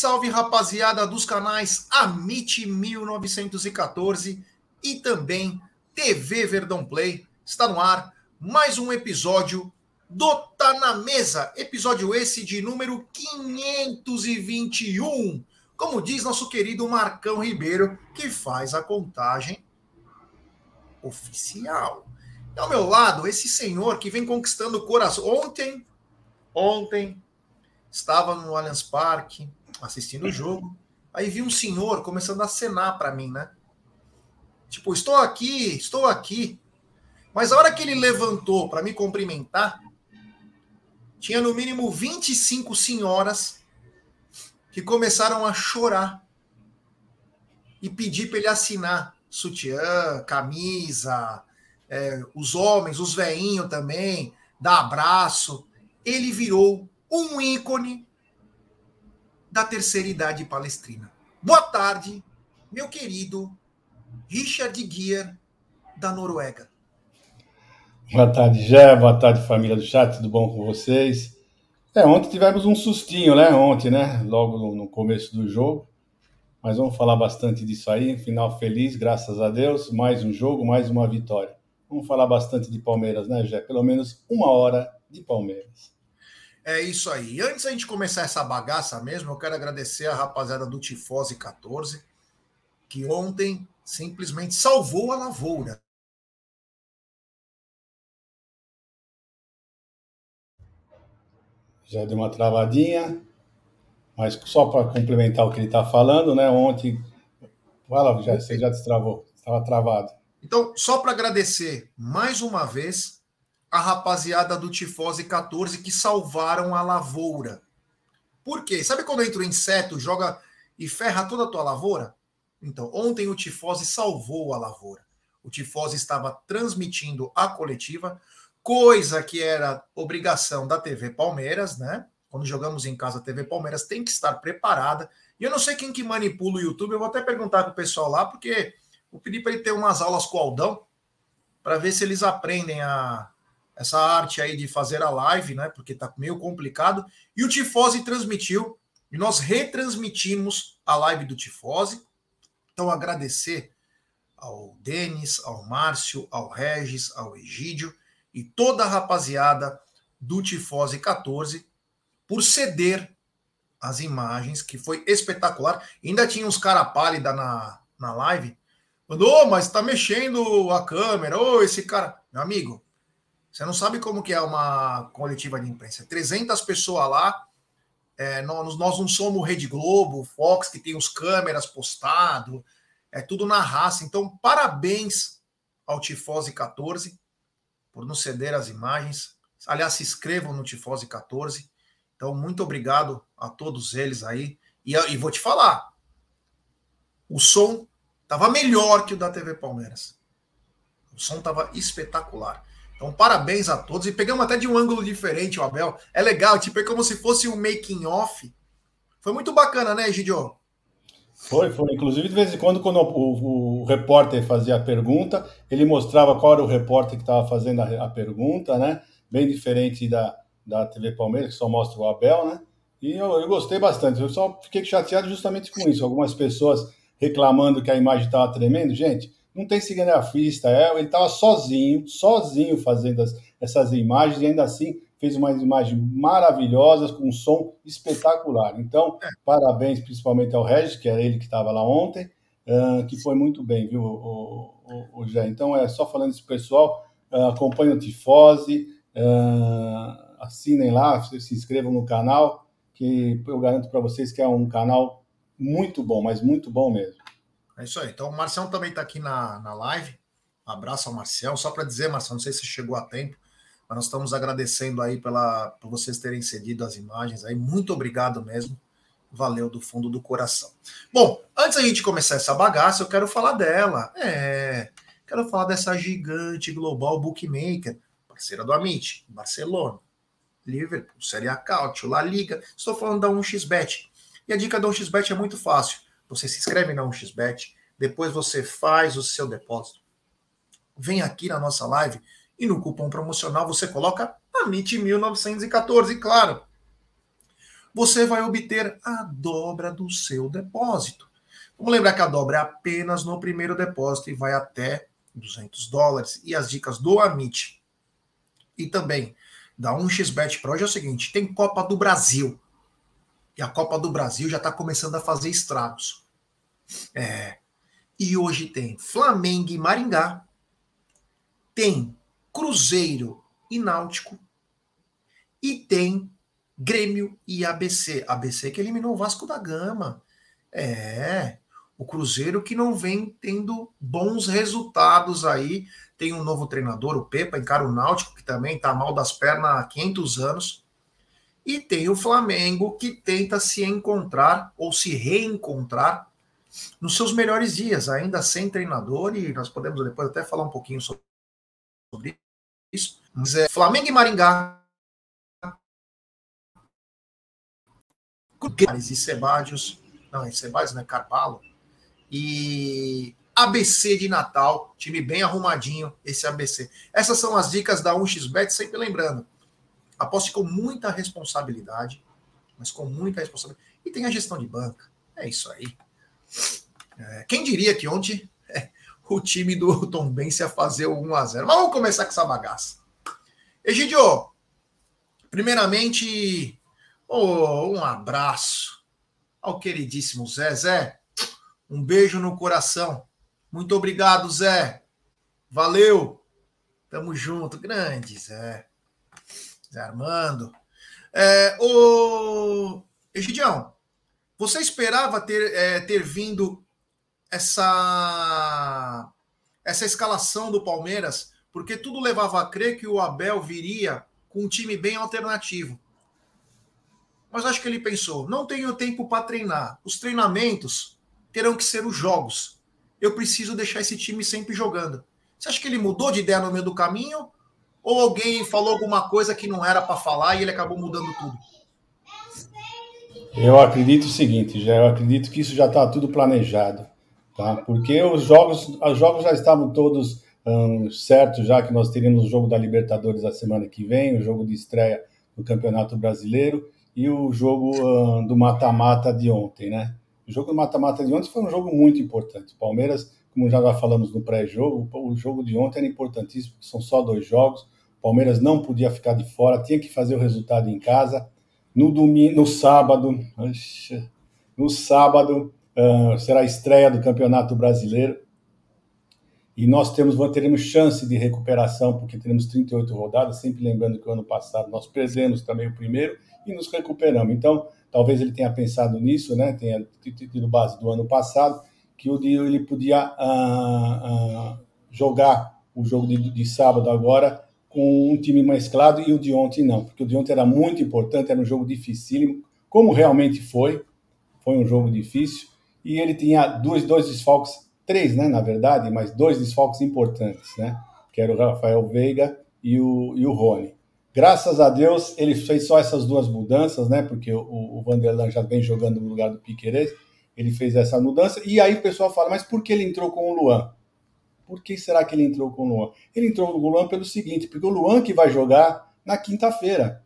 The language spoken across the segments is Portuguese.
salve, rapaziada dos canais Amit 1914 e também TV Verdão Play. Está no ar mais um episódio do Tá na Mesa. Episódio esse de número 521. Como diz nosso querido Marcão Ribeiro, que faz a contagem oficial. E ao meu lado, esse senhor que vem conquistando o coração. Ontem, ontem, estava no Allianz Parque assistindo o jogo. Aí vi um senhor começando a acenar para mim, né? Tipo, estou aqui, estou aqui. Mas a hora que ele levantou para me cumprimentar, tinha no mínimo 25 senhoras que começaram a chorar e pedir para ele assinar sutiã, camisa, é, os homens, os veinhos também, dar abraço. Ele virou um ícone da terceira idade palestrina. Boa tarde, meu querido Richard Guier, da Noruega. Boa tarde, Jé. Boa tarde, família do chat. Tudo bom com vocês? É, ontem tivemos um sustinho, né? Ontem, né? Logo no, começo do jogo. Mas vamos falar bastante disso aí. Final feliz, graças a Deus. Mais um jogo, mais uma vitória. Vamos falar bastante de Palmeiras, né, Jé? Pelo menos uma hora de Palmeiras. É isso aí. Antes da gente começar essa bagaça mesmo, eu quero agradecer a rapaziada do Tifose 14, que ontem simplesmente salvou a lavoura. Já deu uma travadinha, mas só para complementar o que ele está falando, né? Ontem. Vai lá, já, você já destravou, estava travado. Então, só para agradecer mais uma vez a rapaziada do Tifose 14 que salvaram a lavoura. Por quê? Sabe quando entra o inseto, joga e ferra toda a tua lavoura? Então, ontem o Tifose salvou a lavoura. O Tifose estava transmitindo a coletiva, coisa que era obrigação da TV Palmeiras, né? Quando jogamos em casa, a TV Palmeiras tem que estar preparada. E eu não sei quem que manipula o YouTube, eu vou até perguntar para o pessoal lá, porque eu pedi para ele ter umas aulas com o Aldão, para ver se eles aprendem a, essa arte aí de fazer a live, né? Porque tá meio complicado. E o Tifose transmitiu, e nós retransmitimos a live do Tifose. Então, agradecer ao Denis, ao Márcio, ao Regis, ao Egídio e toda a rapaziada do Tifose 14 por ceder as imagens, que foi espetacular. Ainda tinha uns cara pálida na, na live. Falando, oh, mas tá mexendo a câmera. Ô, oh, esse cara. Meu amigo, você não sabe como que é uma coletiva de imprensa. 300 pessoas lá, é, nós, nós não somos Rede Globo, Fox, que tem os câmeras postado, é tudo na raça. Então, parabéns ao Tifose 14 por nos ceder as imagens. Aliás, se inscrevam no Tifose 14. Então, muito obrigado a todos eles aí. E, e vou te falar, o som estava melhor que o da TV Palmeiras. O som estava espetacular. Então, parabéns a todos. E pegamos até de um ângulo diferente o Abel. É legal, tipo, é como se fosse um making off. Foi muito bacana, né, Gidio? Foi, foi. Inclusive, de vez em quando, quando o, o, repórter fazia a pergunta, ele mostrava qual era o repórter que estava fazendo a, a, pergunta, né? Bem diferente da, da TV Palmeiras, que só mostra o Abel, né? E eu, eu gostei bastante. Eu só fiquei chateado justamente com isso. Algumas pessoas reclamando que a imagem estava tremendo. Gente, não tem cinegrafista, é, ele estava sozinho, sozinho fazendo as, essas imagens e ainda assim fez umas imagens maravilhosas com um som espetacular. Então, é. parabéns principalmente ao Regis, que era ele que estava lá ontem, uh, que foi muito bem, viu, o, o, o Jé? Então, é só falando isso, pessoal, uh, acompanhem o Tifose, uh, assinem lá, se inscrevam no canal, que eu garanto para vocês que é um canal muito bom, mas muito bom mesmo. É isso aí. Então, o Marcelo também está aqui na, na live. Abraço ao Marcel. Só para dizer, Marcelo, não sei se chegou a tempo, mas nós estamos agradecendo aí pela, por vocês terem cedido as imagens aí. Muito obrigado mesmo. Valeu do fundo do coração. Bom, antes da gente começar essa bagaça, eu quero falar dela. É, quero falar dessa gigante global bookmaker, parceira do Amit, Barcelona, Liverpool, Série A Cautio, La Liga. Estou falando da 1xBet. E a dica da 1xBet é muito fácil você se inscreve na 1xBet, depois você faz o seu depósito. Vem aqui na nossa live e no cupom promocional você coloca AMIT1914, claro. você vai obter a dobra do seu depósito. Vamos lembrar que a dobra é apenas no primeiro depósito e vai até 200 dólares. E as dicas do Amit e também da 1xBet Pro é o seguinte: tem Copa do Brasil. E a Copa do Brasil já está começando a fazer estragos. É. E hoje tem Flamengo e Maringá, tem Cruzeiro e Náutico, e tem Grêmio e ABC. ABC que eliminou o Vasco da Gama. É. O Cruzeiro que não vem tendo bons resultados aí. Tem um novo treinador, o Pepa, encara o Náutico, que também está mal das pernas há 500 anos. E tem o Flamengo, que tenta se encontrar ou se reencontrar nos seus melhores dias, ainda sem treinador, e nós podemos depois até falar um pouquinho sobre isso. Mas é Flamengo e Maringá. E Sebadios, não, é Sebadios, né? Carvalho. E ABC de Natal, time bem arrumadinho, esse ABC. Essas são as dicas da 1xBet, sempre lembrando. Aposte com muita responsabilidade, mas com muita responsabilidade. E tem a gestão de banca. É isso aí. É, quem diria que ontem é, o time do Tom Benz ia fazer o 1x0. Mas vamos começar com essa bagaça. Egidio, primeiramente, oh, um abraço ao queridíssimo Zé. Zé, um beijo no coração. Muito obrigado, Zé. Valeu. Tamo junto. Grande, Zé. Zé Armando. É, ô, Egidião, você esperava ter, é, ter vindo essa, essa escalação do Palmeiras, porque tudo levava a crer que o Abel viria com um time bem alternativo. Mas acho que ele pensou: não tenho tempo para treinar. Os treinamentos terão que ser os jogos. Eu preciso deixar esse time sempre jogando. Você acha que ele mudou de ideia no meio do caminho? Ou alguém falou alguma coisa que não era para falar e ele acabou mudando tudo? Eu acredito o seguinte, já eu acredito que isso já está tudo planejado, tá? Porque os jogos, os jogos já estavam todos um, certos, já que nós teríamos o jogo da Libertadores a semana que vem, o jogo de estreia do Campeonato Brasileiro e o jogo um, do mata-mata de ontem, né? O jogo do mata-mata de ontem foi um jogo muito importante. Palmeiras, como já falamos no pré-jogo, o jogo de ontem era importantíssimo, são só dois jogos. Palmeiras não podia ficar de fora, tinha que fazer o resultado em casa. No domingo, no sábado, no sábado uh, será a estreia do Campeonato Brasileiro. E nós temos, teremos chance de recuperação, porque teremos 38 rodadas, sempre lembrando que o ano passado nós perdemos também o primeiro e nos recuperamos. Então, talvez ele tenha pensado nisso, né? Tenha tido base do ano passado, que o ele podia ah, ah, jogar o jogo de, de, sábado agora com um time mais claro e o de ontem não, porque o de ontem era muito importante, era um jogo dificílimo, como realmente foi, foi um jogo difícil, e ele tinha dois, dois desfalques, três, né, na verdade, mas dois desfalques importantes, né, que era o Rafael Veiga e o, e o Rony. Graças a Deus, ele fez só essas duas mudanças, né? Porque o, o Vanderlan já vem jogando no lugar do Piquerez. Ele fez essa mudança. E aí o pessoal fala, mas por que ele entrou com o Luan? Por que será que ele entrou com o Luan? Ele entrou com o Luan pelo seguinte, porque o Luan que vai jogar na quinta-feira.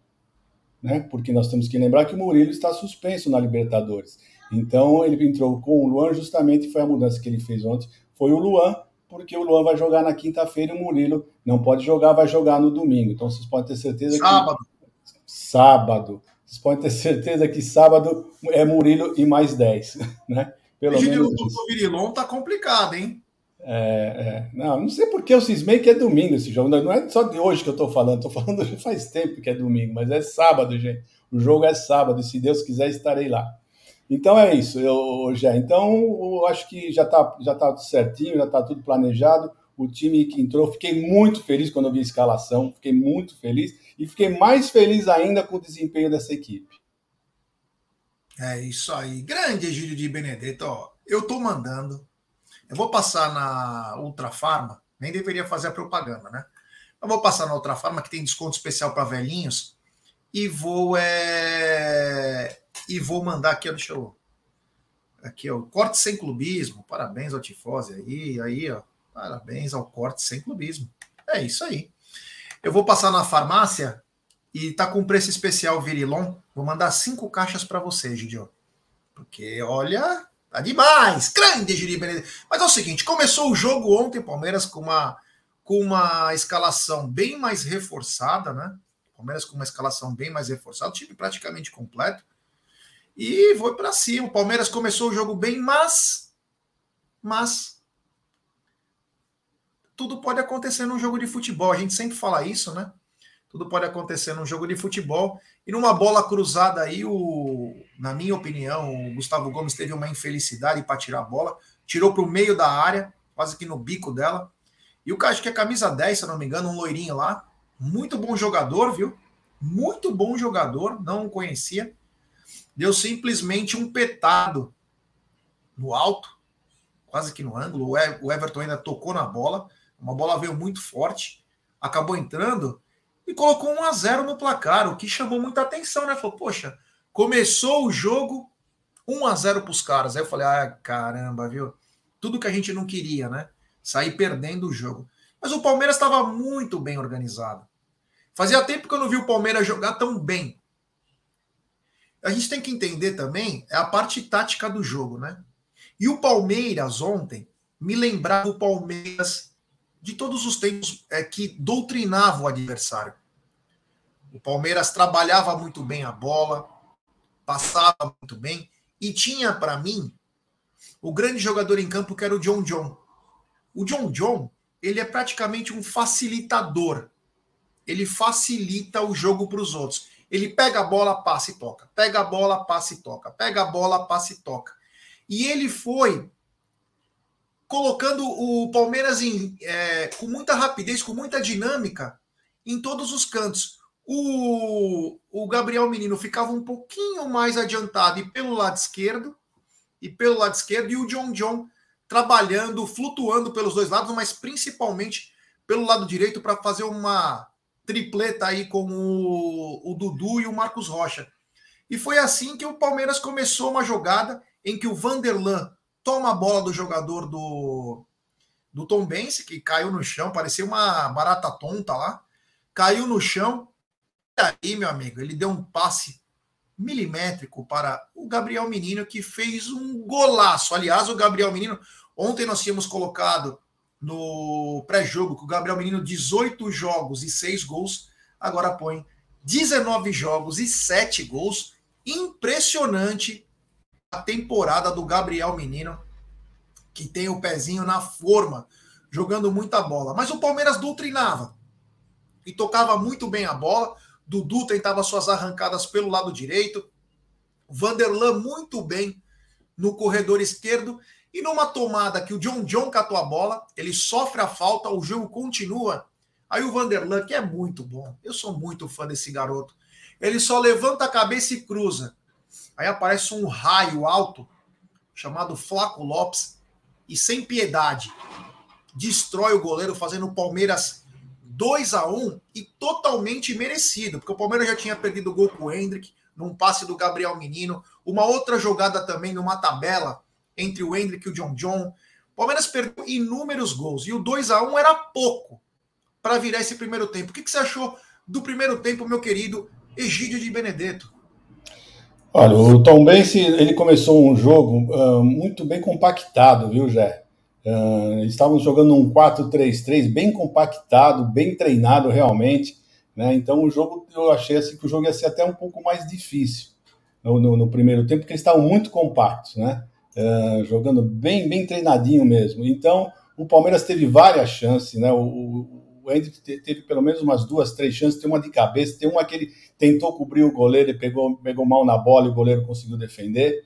Né? Porque nós temos que lembrar que o Murilo está suspenso na Libertadores. Então ele entrou com o Luan, justamente foi a mudança que ele fez ontem. Foi o Luan porque o Luan vai jogar na quinta-feira e o Murilo não pode jogar, vai jogar no domingo. Então vocês podem ter certeza sábado. que. Sábado. Vocês podem ter certeza que sábado é Murilo e mais 10, né? Pelo menos. O Virilon tá complicado, hein? É, é. Não, não sei porque eu cismei que é domingo esse jogo. Não é só de hoje que eu tô falando, tô falando faz tempo que é domingo, mas é sábado, gente. O jogo é sábado, e se Deus quiser, estarei lá. Então é isso, eu, já. Então eu acho que já está já tá certinho, já está tudo planejado. O time que entrou, fiquei muito feliz quando eu vi a escalação, fiquei muito feliz e fiquei mais feliz ainda com o desempenho dessa equipe. É isso aí. Grande Egílio de Benedetto. Ó, eu estou mandando. Eu vou passar na Ultra Farma, nem deveria fazer a propaganda, né? Eu vou passar na Ultra Farma, que tem desconto especial para velhinhos, e vou é, e vou mandar aqui, deixa eu. Aqui, ó, corte sem clubismo. Parabéns ao Tifose aí, aí, ó. Parabéns ao corte sem clubismo. É isso aí. Eu vou passar na farmácia E tá com preço especial Virilon. Vou mandar cinco caixas para você, Gidio. Porque, olha, tá demais. Grande, Giri Benedetto. Mas é o seguinte, começou o jogo ontem, Palmeiras, com uma, com uma escalação bem mais reforçada, né? Palmeiras com uma escalação bem mais reforçada, time praticamente completo. E foi para cima. O Palmeiras começou o jogo bem, mas. Mas. Tudo pode acontecer num jogo de futebol. A gente sempre fala isso, né? Tudo pode acontecer num jogo de futebol. E numa bola cruzada aí, o, na minha opinião, o Gustavo Gomes teve uma infelicidade para tirar a bola. Tirou para o meio da área, quase que no bico dela. E o cara, acho que é camisa 10, se não me engano, um loirinho lá. Muito bom jogador, viu? Muito bom jogador, não conhecia deu simplesmente um petado no alto, quase que no ângulo. O Everton ainda tocou na bola, uma bola veio muito forte, acabou entrando e colocou 1 a 0 no placar, o que chamou muita atenção, né? Falou, poxa, começou o jogo 1 a 0 para os caras. Aí eu falei, ah, caramba, viu? Tudo que a gente não queria, né? Sair perdendo o jogo. Mas o Palmeiras estava muito bem organizado. Fazia tempo que eu não vi o Palmeiras jogar tão bem a gente tem que entender também é a parte tática do jogo, né? E o Palmeiras ontem me lembrava o Palmeiras de todos os tempos é, que doutrinava o adversário. O Palmeiras trabalhava muito bem a bola, passava muito bem e tinha para mim o grande jogador em campo que era o John John. O John John, ele é praticamente um facilitador. Ele facilita o jogo para os outros. Ele pega a bola, passa e toca. Pega a bola, passa e toca. Pega a bola, passa e toca. E ele foi colocando o Palmeiras em, é, com muita rapidez, com muita dinâmica em todos os cantos. O, o Gabriel Menino ficava um pouquinho mais adiantado e pelo lado esquerdo, e pelo lado esquerdo, e o John John trabalhando, flutuando pelos dois lados, mas principalmente pelo lado direito para fazer uma tripleta aí com o, o Dudu e o Marcos Rocha. E foi assim que o Palmeiras começou uma jogada em que o Vanderlan toma a bola do jogador do, do Tom Bense, que caiu no chão, parecia uma barata tonta lá, caiu no chão. E aí, meu amigo, ele deu um passe milimétrico para o Gabriel Menino, que fez um golaço. Aliás, o Gabriel Menino, ontem nós tínhamos colocado no pré-jogo, que o Gabriel Menino, 18 jogos e 6 gols, agora põe 19 jogos e 7 gols. Impressionante temporada do Gabriel Menino, que tem o pezinho na forma, jogando muita bola. Mas o Palmeiras doutrinava e tocava muito bem a bola. Dudu tentava suas arrancadas pelo lado direito. Vanderlan muito bem no corredor esquerdo e numa tomada que o John John catou a bola, ele sofre a falta, o jogo continua. Aí o Vanderlan, que é muito bom, eu sou muito fã desse garoto, ele só levanta a cabeça e cruza. Aí aparece um raio alto, chamado Flaco Lopes, e sem piedade, destrói o goleiro, fazendo o Palmeiras 2 a 1 e totalmente merecido, porque o Palmeiras já tinha perdido o gol com o Hendrick, num passe do Gabriel Menino, uma outra jogada também numa tabela entre o Hendrick e o John John. O Palmeiras perdeu inúmeros gols e o 2 a 1 era pouco para virar esse primeiro tempo. O que, que você achou do primeiro tempo, meu querido Egídio de Benedetto? Olha, o Tom Bense, ele começou um jogo uh, muito bem compactado, viu, Jé? Uh, estávamos jogando um 4-3-3 bem compactado, bem treinado realmente, né? Então o jogo, eu achei assim que o jogo ia ser até um pouco mais difícil no, no, no primeiro tempo, porque eles estavam muito compactos, né? uh, jogando bem, bem treinadinho mesmo. Então, o Palmeiras teve várias chances, né? O, o Hendrick teve pelo menos umas duas, três chances. Tem uma de cabeça, tem uma que ele tentou cobrir o goleiro e pegou, pegou mal na bola e o goleiro conseguiu defender.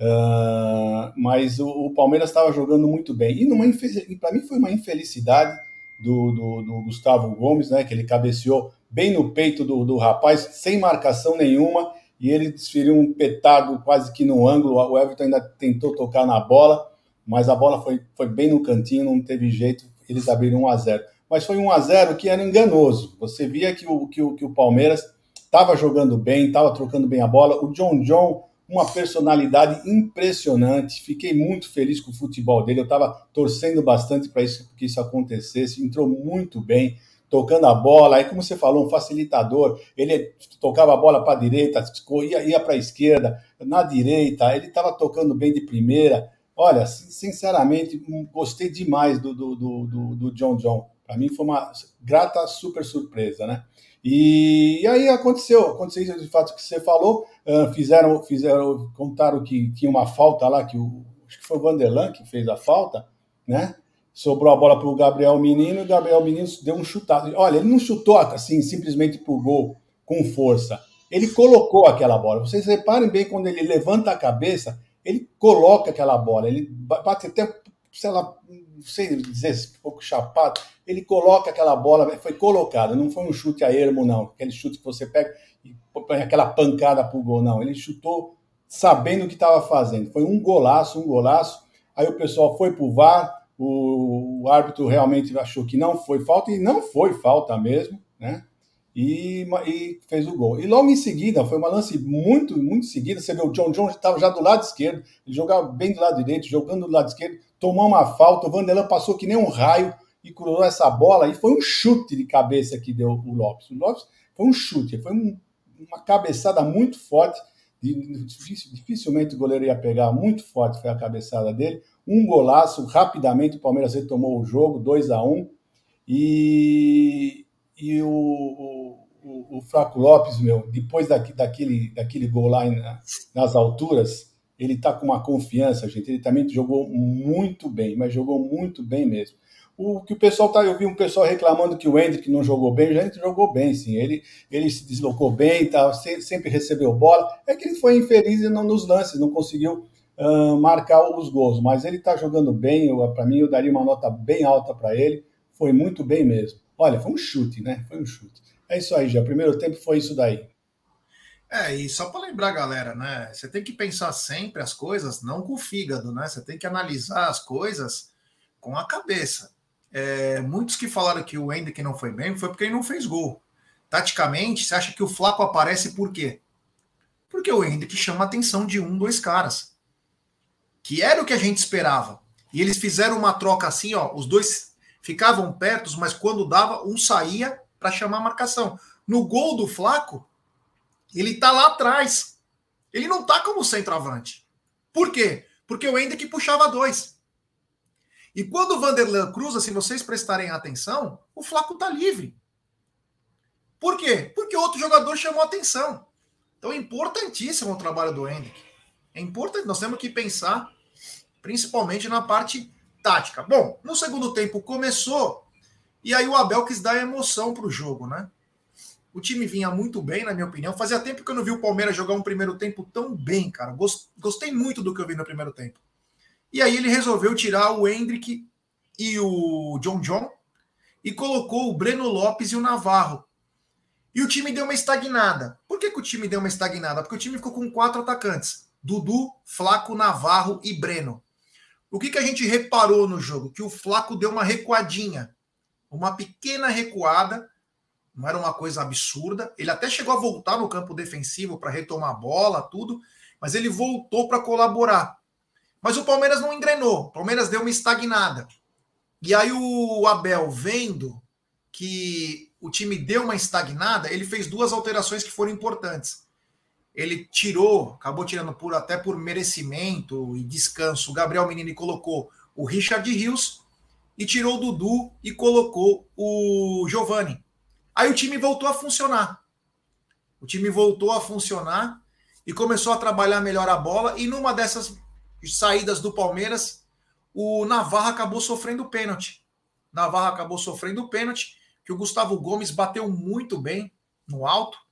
Uh, mas o, o Palmeiras estava jogando muito bem. E para mim foi uma infelicidade do, do, do, Gustavo Gomes, né? Que ele cabeceou bem no peito do, do rapaz, sem marcação nenhuma e ele desferiu um petado quase que no ângulo. O Everton ainda tentou tocar na bola, mas a bola foi, foi bem no cantinho, não teve jeito. Eles abriram 1 a 0 Mas foi 1 a 0 que era enganoso. Você via que o, que o, que o Palmeiras estava jogando bem, estava trocando bem a bola. O John John, uma personalidade impressionante. Fiquei muito feliz com o futebol dele. Eu estava torcendo bastante para isso, que isso acontecesse. Entrou muito bem tocando a bola, aí como você falou, um facilitador, ele tocava a bola para a direita, ia, ia para a esquerda, na direita, ele estava tocando bem de primeira. Olha, sinceramente, hum, gostei demais do, do, do, do John John. Para mim foi uma grata super surpresa, né? E, e, aí aconteceu, aconteceu isso de fato que você falou, uh, fizeram, fizeram, contaram que tinha uma falta lá, que o, acho que foi o Vanderlan que fez a falta, né? Sobrou a bola para o Gabriel Menino, e o Gabriel Menino deu um chutado. Olha, ele não chutou assim, simplesmente para o gol com força. Ele colocou aquela bola. Vocês reparem bem quando ele levanta a cabeça, ele coloca aquela bola. Ele bate até, sei lá, não sei dizer, um pouco chapado. Ele coloca aquela bola, foi colocada, não foi um chute a ermo, não. Aquele chute que você pega e põe aquela pancada para o gol, não. Ele chutou sabendo o que estava fazendo. Foi um golaço, um golaço. Aí o pessoal foi para o VAR, o, o árbitro realmente achou que não foi falta, e não foi falta mesmo, né? E, e, fez o gol. E logo em seguida, foi uma lance muito, muito seguida. Você vê o John John estava já do lado esquerdo, ele jogava bem do lado direito, jogando do lado esquerdo, tomou uma falta. O Vanderlan passou que nem um raio e cruzou essa bola. E foi um chute de cabeça que deu o Lopes. O Lopes foi um chute, foi um, uma cabeçada muito forte. Dificilmente o goleiro ia pegar, muito forte foi a cabeçada dele um golaço, rapidamente o Palmeiras retomou o jogo, 2 a 1 e, e o, o, o Flaco Lopes, meu, depois daqui, daquele, daquele gol lá nas alturas, ele está com uma confiança, gente. Ele também jogou muito bem, mas jogou muito bem mesmo. O que o pessoal tá, eu vi um pessoal reclamando que o Hendrick não jogou bem, o Hendrick jogou bem, sim. Ele, ele se deslocou bem, tá, sempre recebeu bola. É que ele foi infeliz nos lances, não conseguiu uh, marcar os gols, mas ele está jogando bem. Para mim, eu daria uma nota bem alta para ele. Foi muito bem mesmo. Olha, foi um chute, né? Foi um chute. É isso aí, já. O primeiro tempo foi isso daí. É, e só para lembrar, galera, né? Você tem que pensar sempre as coisas não com o fígado, né? Você tem que analisar as coisas com a cabeça. É, muitos que falaram que o Hendrick não foi bem foi porque ele não fez gol. Taticamente, você acha que o Flaco aparece por quê? Porque o Hendrick chama a atenção de um, dois caras que era o que a gente esperava. E eles fizeram uma troca assim, ó, os dois ficavam perto, mas quando dava, um saía para chamar a marcação. No gol do Flaco, ele tá lá atrás. Ele não tá como centroavante. Por quê? Porque o Hendrick puxava dois. E quando o Vanderlan cruza, se vocês prestarem atenção, o Flaco tá livre. Por quê? Porque outro jogador chamou atenção. Então é importantíssimo o trabalho do Hendrick. É importante, nós temos que pensar principalmente na parte tática. Bom, no segundo tempo começou e aí o Abel quis dar emoção para o jogo, né? O time vinha muito bem, na minha opinião. Fazia tempo que eu não vi o Palmeiras jogar um primeiro tempo tão bem, cara. Gostei muito do que eu vi no primeiro tempo. E aí ele resolveu tirar o Hendrick e o John John e colocou o Breno Lopes e o Navarro. E o time deu uma estagnada. Por que, que o time deu uma estagnada? Porque o time ficou com quatro atacantes: Dudu, Flaco, Navarro e Breno. O que, que a gente reparou no jogo? Que o Flaco deu uma recuadinha, uma pequena recuada, não era uma coisa absurda. Ele até chegou a voltar no campo defensivo para retomar a bola, tudo, mas ele voltou para colaborar. Mas o Palmeiras não engrenou, o Palmeiras deu uma estagnada. E aí o Abel, vendo que o time deu uma estagnada, ele fez duas alterações que foram importantes ele tirou, acabou tirando por até por merecimento e descanso, o Gabriel Menino colocou o Richard Rios e tirou o Dudu e colocou o Giovani. Aí o time voltou a funcionar. O time voltou a funcionar e começou a trabalhar melhor a bola. E numa dessas saídas do Palmeiras, o Navarro acabou sofrendo pênalti. Navarro acabou sofrendo pênalti, que o Gustavo Gomes bateu muito bem no alto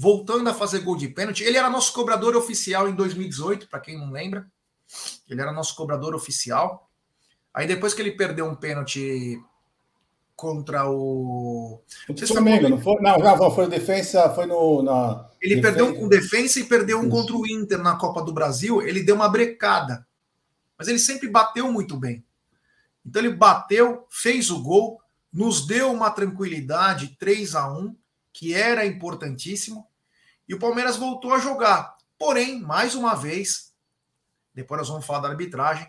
voltando a fazer gol de pênalti. Ele era nosso cobrador oficial em 2018, para quem não lembra. Ele era nosso cobrador oficial. Aí depois que ele perdeu um pênalti contra o. O Flamengo, não foi? Não, não, foi defesa, foi no. Na... Ele perdeu um com defesa e perdeu um Isso. contra o Inter na Copa do Brasil. Ele deu uma brecada. Mas ele sempre bateu muito bem. Então ele bateu, fez o gol, nos deu uma tranquilidade, 3 a 1 que era importantíssimo. E o Palmeiras voltou a jogar. Porém, mais uma vez, depois nós vamos falar da arbitragem,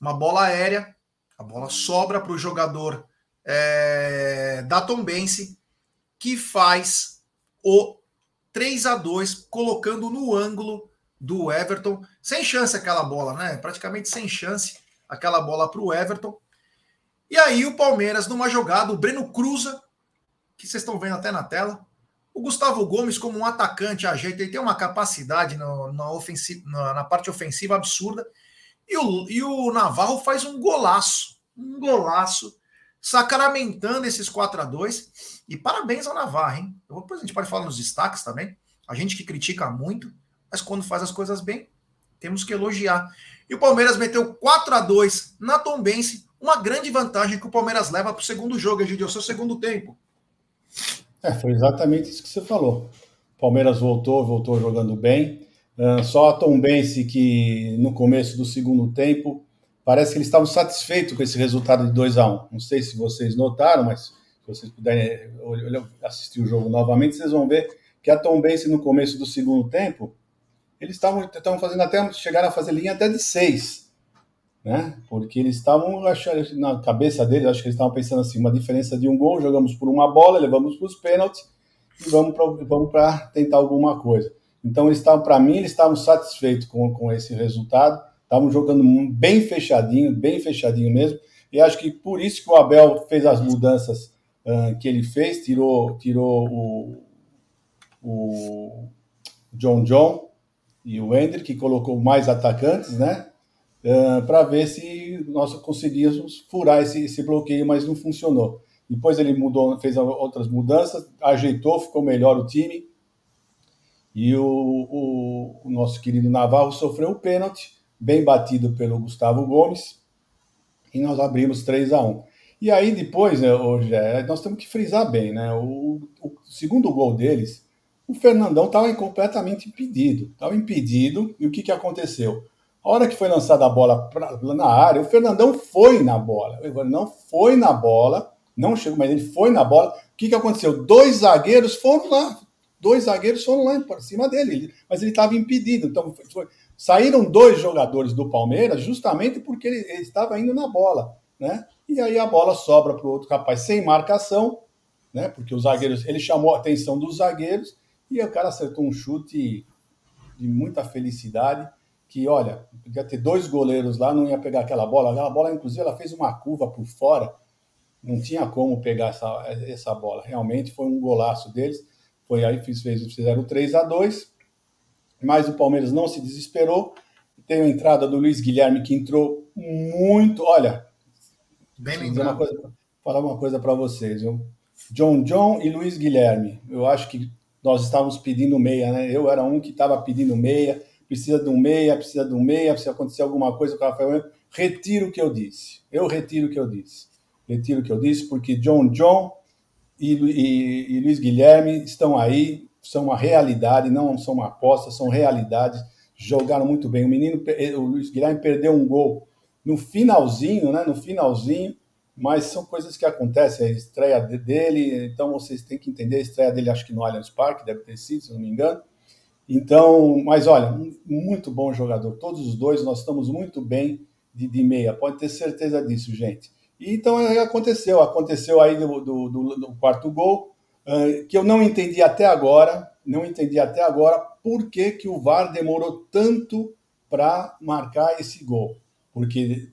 uma bola aérea, a bola sobra para o jogador é, da Tombense, que faz o 3 a 2 colocando no ângulo do Everton. Sem chance aquela bola, né? Praticamente sem chance aquela bola para o Everton. E aí o Palmeiras, numa jogada, o Breno Cruza, que vocês estão vendo até na tela, o Gustavo Gomes, como um atacante ajeita, ele tem uma capacidade no, na, na, na, parte ofensiva absurda. E o, e o Navarro faz um golaço, um golaço, sacramentando esses 4 a 2 E parabéns ao Navarro, hein? Depois a gente pode falar nos destaques também. A gente que critica muito, mas quando faz as coisas bem, temos que elogiar. E o Palmeiras meteu 4 a 2 na Tombense, uma grande vantagem que o Palmeiras leva para o segundo jogo, Egidio, o seu segundo tempo. É, foi exatamente isso que você falou. Palmeiras voltou, voltou jogando bem. Uh, só a Tom Bense que no começo do segundo tempo parece que eles estavam satisfeitos com esse resultado de 2 a 1 um. Não sei se vocês notaram, mas se vocês puderem assistir o jogo novamente, vocês vão ver que a Tom Bense no começo do segundo tempo eles estavam fazendo até chegaram a fazer linha até de 6 né? Porque eles estavam na cabeça deles, acho que eles estavam pensando assim, uma diferença de um gol, jogamos por uma bola, levamos para os pênaltis e vamos para vamos tentar alguma coisa. Então eles estavam, para mim, eles estavam satisfeitos com, com esse resultado, estavam jogando bem fechadinho, bem fechadinho mesmo. E acho que por isso que o Abel fez as mudanças uh, que ele fez, tirou, tirou o, o John John e o Hendrick, que colocou mais atacantes, né? Uh, para ver se nós conseguíamos furar esse, esse bloqueio, mas não funcionou. Depois ele mudou, fez outras mudanças, ajeitou, ficou melhor o time. E o, o, o nosso querido Navarro sofreu o pênalti, bem batido pelo Gustavo Gomes, e nós abrimos 3 a 1 E aí depois, né, hoje, nós temos que frisar bem, né? O, o segundo gol deles, o Fernandão estava completamente impedido. Estava impedido, e o que, que aconteceu? A hora que foi lançada a bola pra, na área, o Fernandão foi na bola. O não foi na bola, não chegou, mas ele foi na bola. O que, que aconteceu? Dois zagueiros foram lá. Dois zagueiros foram lá por cima dele, mas ele estava impedido. Então, foi, saíram dois jogadores do Palmeiras justamente porque ele, ele estava indo na bola, né? E aí a bola sobra para o outro rapaz sem marcação, né? Porque os zagueiros, ele chamou a atenção dos zagueiros e o cara acertou um chute de muita felicidade que, olha, podia ter dois goleiros lá, não ia pegar aquela bola. Aquela bola, inclusive, ela fez uma curva por fora, não tinha como pegar essa, essa bola. Realmente foi um golaço deles. Foi aí que fizeram 3 a 2 mas o Palmeiras não se desesperou. Tem a entrada do Luiz Guilherme, que entrou muito. Olha, Bem lembrado. Uma coisa, falar uma coisa para vocês. Viu? John John e Luiz Guilherme. Eu acho que nós estávamos pedindo meia, né? Eu era um que estava pedindo meia precisa de um meia, precisa de um meia, se acontecer alguma coisa com o Rafael retiro o que eu disse. Eu retiro o que eu disse. Retiro o que eu disse, porque John John e, e, e Luiz Guilherme estão aí, são uma realidade, não são uma aposta, são realidades. Jogaram muito bem. O menino, o Luiz Guilherme perdeu um gol no finalzinho, né? No finalzinho, mas são coisas que acontecem. A estreia dele, então vocês têm que entender a estreia dele, acho que no Allianz Parque, deve ter sido, se não me engano. Então, mas olha, muito bom jogador. Todos os dois, nós estamos muito bem de, de meia, pode ter certeza disso, gente. E, então é, aconteceu, aconteceu aí do, do, do, do quarto gol, uh, que eu não entendi até agora, não entendi até agora por que, que o VAR demorou tanto para marcar esse gol. Porque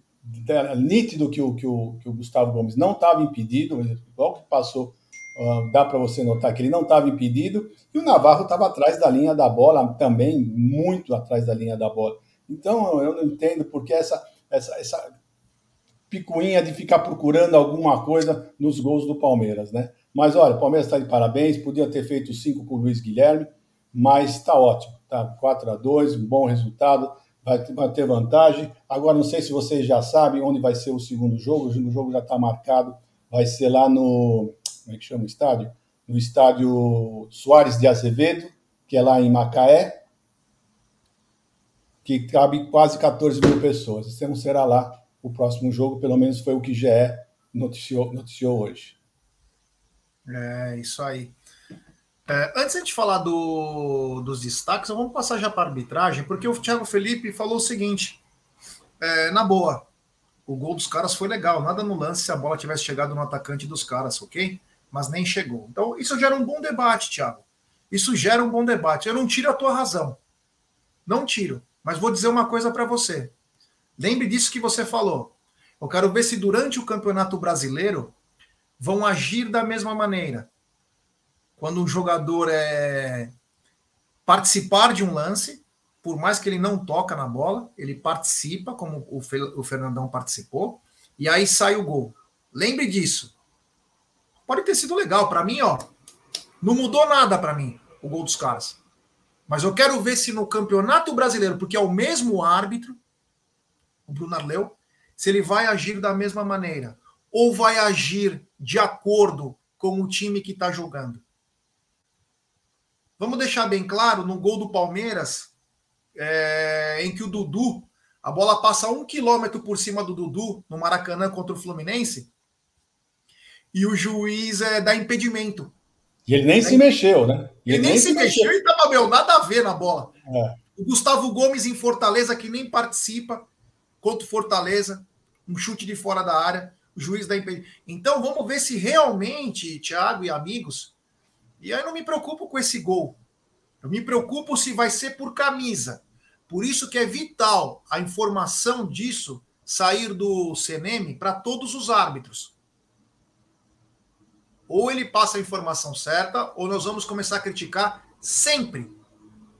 era nítido que o, que o, que o Gustavo Gomes não estava impedido, logo que passou Dá para você notar que ele não estava impedido, e o Navarro estava atrás da linha da bola, também muito atrás da linha da bola. Então eu não entendo porque essa, essa, essa picuinha de ficar procurando alguma coisa nos gols do Palmeiras, né? Mas olha, o Palmeiras está de parabéns, podia ter feito cinco com o Luiz Guilherme, mas está ótimo, tá 4 a 2 um bom resultado, vai ter, vantagem. Agora não sei se vocês já sabem onde vai ser o segundo jogo, o jogo já está marcado, vai ser lá no como é que chama o estádio? No estádio Soares de Azevedo, que é lá em Macaé, que cabe quase 14 mil pessoas. Esse não será lá o próximo jogo, pelo menos foi o que GE noticiou, noticiou hoje. É, isso aí. É, antes de falar do, dos destaques, vamos passar já para a arbitragem, porque o Thiago Felipe falou o seguinte: é, na boa, O gol dos caras foi legal, nada no lance se a bola tivesse chegado no atacante dos caras, ok? Mas nem chegou. Então, isso gera um bom debate, Thiago. Isso gera um bom debate. Eu não tiro a tua razão. Não tiro. Mas vou dizer uma coisa para você. Lembre disso que você falou. Eu quero ver se durante o Campeonato Brasileiro vão agir da mesma maneira. Quando um jogador é participar de um lance, por mais que ele não toca na bola, ele participa, como o Fernandão participou, e aí sai o gol. Lembre disso. Pode ter sido legal para mim, ó. Não mudou nada para mim o gol dos caras. Mas eu quero ver se no Campeonato Brasileiro, porque é o mesmo árbitro, o Bruno Arleu, se ele vai agir da mesma maneira ou vai agir de acordo com o time que está jogando. Vamos deixar bem claro, no gol do Palmeiras, é, em que o Dudu, a bola passa um quilômetro por cima do Dudu, no Maracanã contra o Fluminense, e o juiz é, dá impedimento. E ele nem se mexeu, né? Ele, ele nem, se mexeu, mexeu e tava, meu, nada a ver na bola. É. O Gustavo Gomes em Fortaleza, que nem participa contra o Fortaleza, um chute de fora da área, o juiz dá impedimento. Então vamos ver se realmente, Thiago e amigos, e aí eu não me preocupo com esse gol. Eu me preocupo se vai ser por camisa. Por isso que é vital a informação disso sair do CNM para todos os árbitros. Ou ele passa a informação certa, ou nós vamos começar a criticar sempre,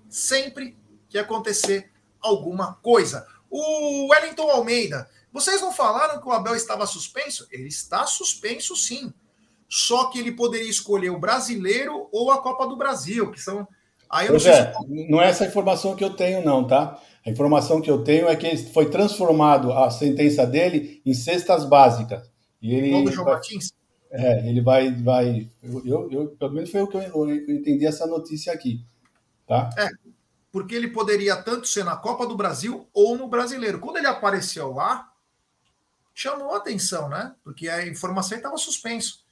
sempre que acontecer alguma coisa. O Wellington Almeida, vocês não falaram que o Abel estava suspenso? Ele está suspenso, sim. Só que ele poderia escolher o brasileiro ou a Copa do Brasil, que são. Aí eu não, é, se... não é essa informação que eu tenho, não, tá? A informação que eu tenho é que foi transformado a sentença dele em cestas básicas. E ele. João Martins? É, ele vai. vai eu, eu, pelo menos foi o que eu, eu, entendi essa notícia aqui. Tá? É, porque ele poderia tanto ser na Copa do Brasil ou no Brasileiro. Quando ele apareceu lá, chamou atenção, né? Porque a informação estava suspenso.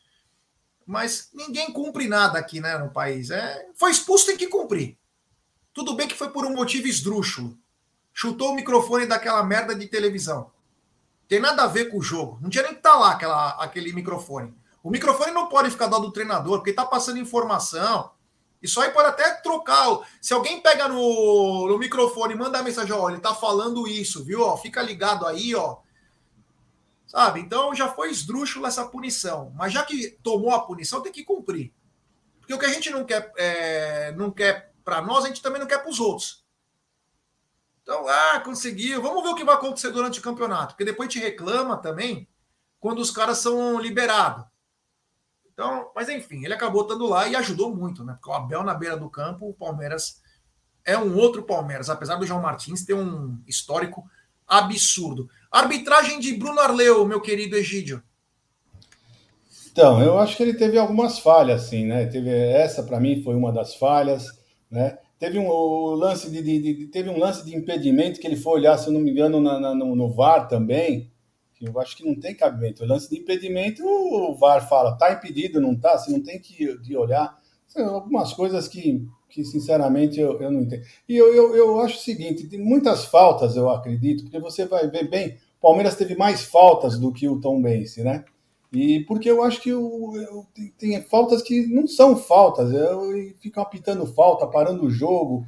Mas ninguém cumpre nada aqui, né, no país. É, foi expulso, tem que cumprir. Tudo bem que foi por um motivo esdrúxulo. Chutou o microfone daquela merda de televisão. Tem nada a ver com o jogo. Não tinha nem que estar tá lá aquela, aquele microfone. O microfone não pode ficar do lado do treinador, porque está passando informação. Isso aí pode até trocar. Se alguém pega no, no microfone e manda a mensagem, ó, ele está falando isso, viu? Ó, fica ligado aí, ó. Sabe? Então já foi esdrúxula essa punição. Mas já que tomou a punição, tem que cumprir. Porque o que a gente não quer, é, não quer para nós, a gente também não quer para os outros. Então, ah, conseguiu. Vamos ver o que vai acontecer durante o campeonato. Porque depois gente reclama também quando os caras são liberados. Então, mas enfim, ele acabou estando lá e ajudou muito, né? Porque o Abel na beira do campo, o Palmeiras é um outro Palmeiras, apesar do João Martins ter um histórico absurdo. Arbitragem de Bruno Arleu, meu querido Egídio. Então, eu acho que ele teve algumas falhas, sim, né? Teve essa para mim foi uma das falhas, né? Teve um lance de, de, de, teve um lance de impedimento que ele foi olhar, se eu não me engano, na, na, no, no VAR também, eu acho que não tem cabimento. O lance de impedimento, o VAR fala, tá impedido, não tá? Você não tem que, que olhar. São algumas coisas que, que sinceramente, eu, eu não entendo. E eu, eu, eu acho o seguinte: tem muitas faltas, eu acredito, porque você vai ver bem, o Palmeiras teve mais faltas do que o Tom Bense, né? E porque eu acho que o, eu, tem, tem, faltas que não são faltas, eu, ficam apitando falta, parando o jogo.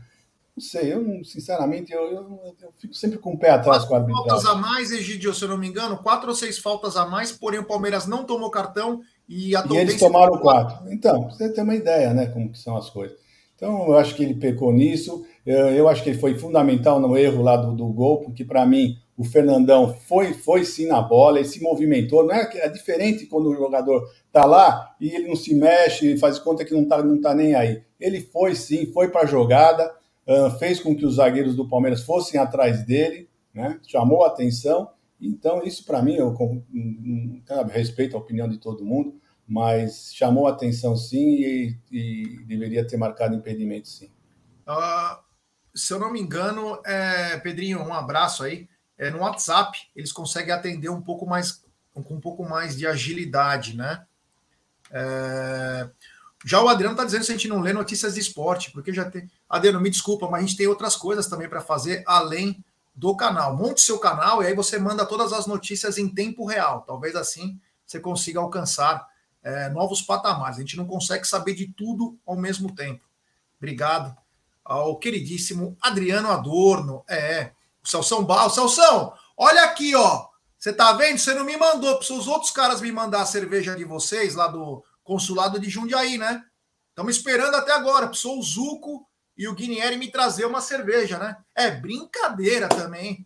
Não sei, eu sinceramente eu, eu, eu, fico sempre com o pé atrás quatro com a arbitragem. faltas a mais, Egidio, se eu não me engano, quatro ou seis faltas a mais, porém o Palmeiras não tomou cartão e a E eles tomaram quatro. Então, você tem uma ideia, né, como que são as coisas. Então, eu acho que ele pecou nisso. Eu, eu acho que ele foi fundamental no erro lá do, do gol, porque para mim o Fernandão foi, foi sim na bola, ele se movimentou. Não é, é diferente quando o jogador tá lá e ele não se mexe, faz conta que não tá, não tá nem aí. Ele foi sim, foi para a jogada uh, fez com que os zagueiros do Palmeiras fossem atrás dele, né? chamou a atenção. Então, isso para mim, eu respeito a opinião de todo mundo, mas chamou a atenção sim e, e deveria ter marcado impedimento sim. Uh, se eu não me engano, é, Pedrinho, um abraço aí. É, no WhatsApp, eles conseguem atender um pouco mais, com um pouco mais de agilidade, né? É, já o Adriano está dizendo se a gente não lê notícias de esporte, porque já tem. Adriano, me desculpa, mas a gente tem outras coisas também para fazer além do canal. Monte seu canal e aí você manda todas as notícias em tempo real. Talvez assim você consiga alcançar é, novos patamares. A gente não consegue saber de tudo ao mesmo tempo. Obrigado ao queridíssimo Adriano Adorno. É, o Celção Bal. Celção, olha aqui, ó. Você tá vendo? Você não me mandou para os outros caras me mandar a cerveja de vocês lá do consulado de Jundiaí, né? Estamos esperando até agora. Precisou o Zuco e o Guinieri me trazer uma cerveja, né? É brincadeira também.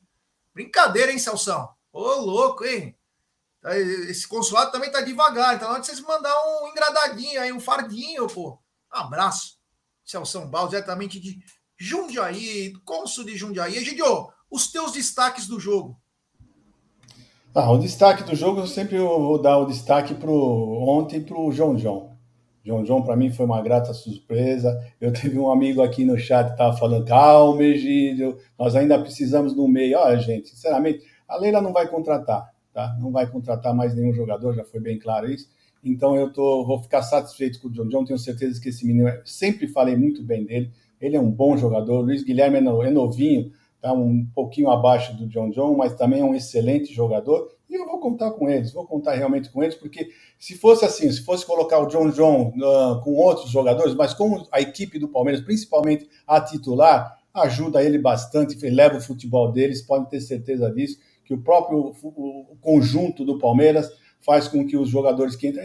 Brincadeira, hein, Celção? Ô, louco, hein? Tá, esse consulado também tá devagar. Então, antes vocês mandar um engradadinho aí, um fardinho, pô. Abraço. Celção Bal, diretamente de Jundiaí, cônsul de Jundiaí. Egidio, os teus destaques do jogo. Ah, o destaque do jogo eu sempre vou dar o destaque pro ontem para o João João. João João, para mim, foi uma grata surpresa. Eu tive um amigo aqui no chat que estava falando, calma, Egídio, nós ainda precisamos no meio. Olha, gente, sinceramente, a Leila não vai contratar, tá? Não vai contratar mais nenhum jogador, já foi bem claro isso. Então eu tô, vou ficar satisfeito com o John John, tenho certeza que esse menino, sempre falei muito bem dele, ele é um bom jogador. Luiz Guilherme é, é novinho, tá um pouquinho abaixo do John John, mas também é um excelente jogador. E eu vou contar com eles, vou contar realmente com eles, porque se fosse assim, se fosse colocar o John John uh, com outros jogadores, mas com a equipe do Palmeiras, principalmente a titular, ajuda ele bastante, leva o futebol deles, podem ter certeza disso, que o próprio o conjunto do Palmeiras faz com que os jogadores que entram.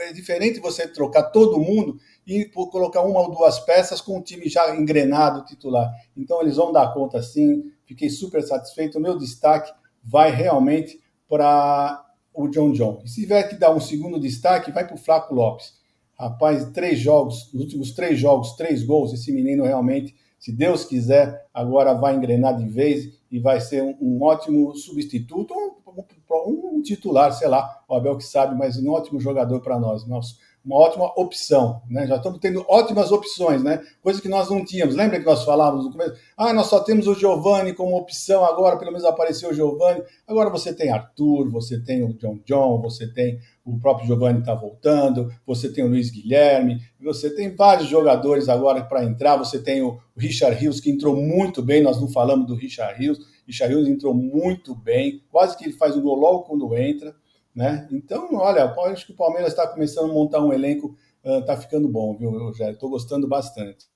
É diferente você trocar todo mundo e colocar uma ou duas peças com o time já engrenado titular. Então eles vão dar conta sim. Fiquei super satisfeito. O meu destaque vai realmente para o John John. E se tiver que dar um segundo destaque, vai para o Flaco Lopes. Rapaz, três jogos, nos últimos três jogos, três gols. Esse menino realmente, se Deus quiser, agora vai engrenar de vez e vai ser um, um ótimo substituto, um, um, titular, sei lá, o Abel que sabe, mas um ótimo jogador para nós. Nosso, uma ótima opção, né? Já estamos tendo ótimas opções, né? Coisa que nós não tínhamos. Lembra que nós falávamos no começo? Ah, nós só temos o Giovani como opção agora, pelo menos apareceu o Giovani. Agora você tem Arthur, você tem o John John, você tem o próprio Giovani está voltando, você tem o Luiz Guilherme, você tem vários jogadores agora para entrar, você tem o Richard Rios, que entrou muito bem, nós não falamos do Richard Rios, Richard Rios entrou muito bem, quase que ele faz o gol logo quando entra. Né? Então, olha, acho que o Palmeiras está começando a montar um elenco, está uh, ficando bom, viu, Rogério? Estou gostando bastante.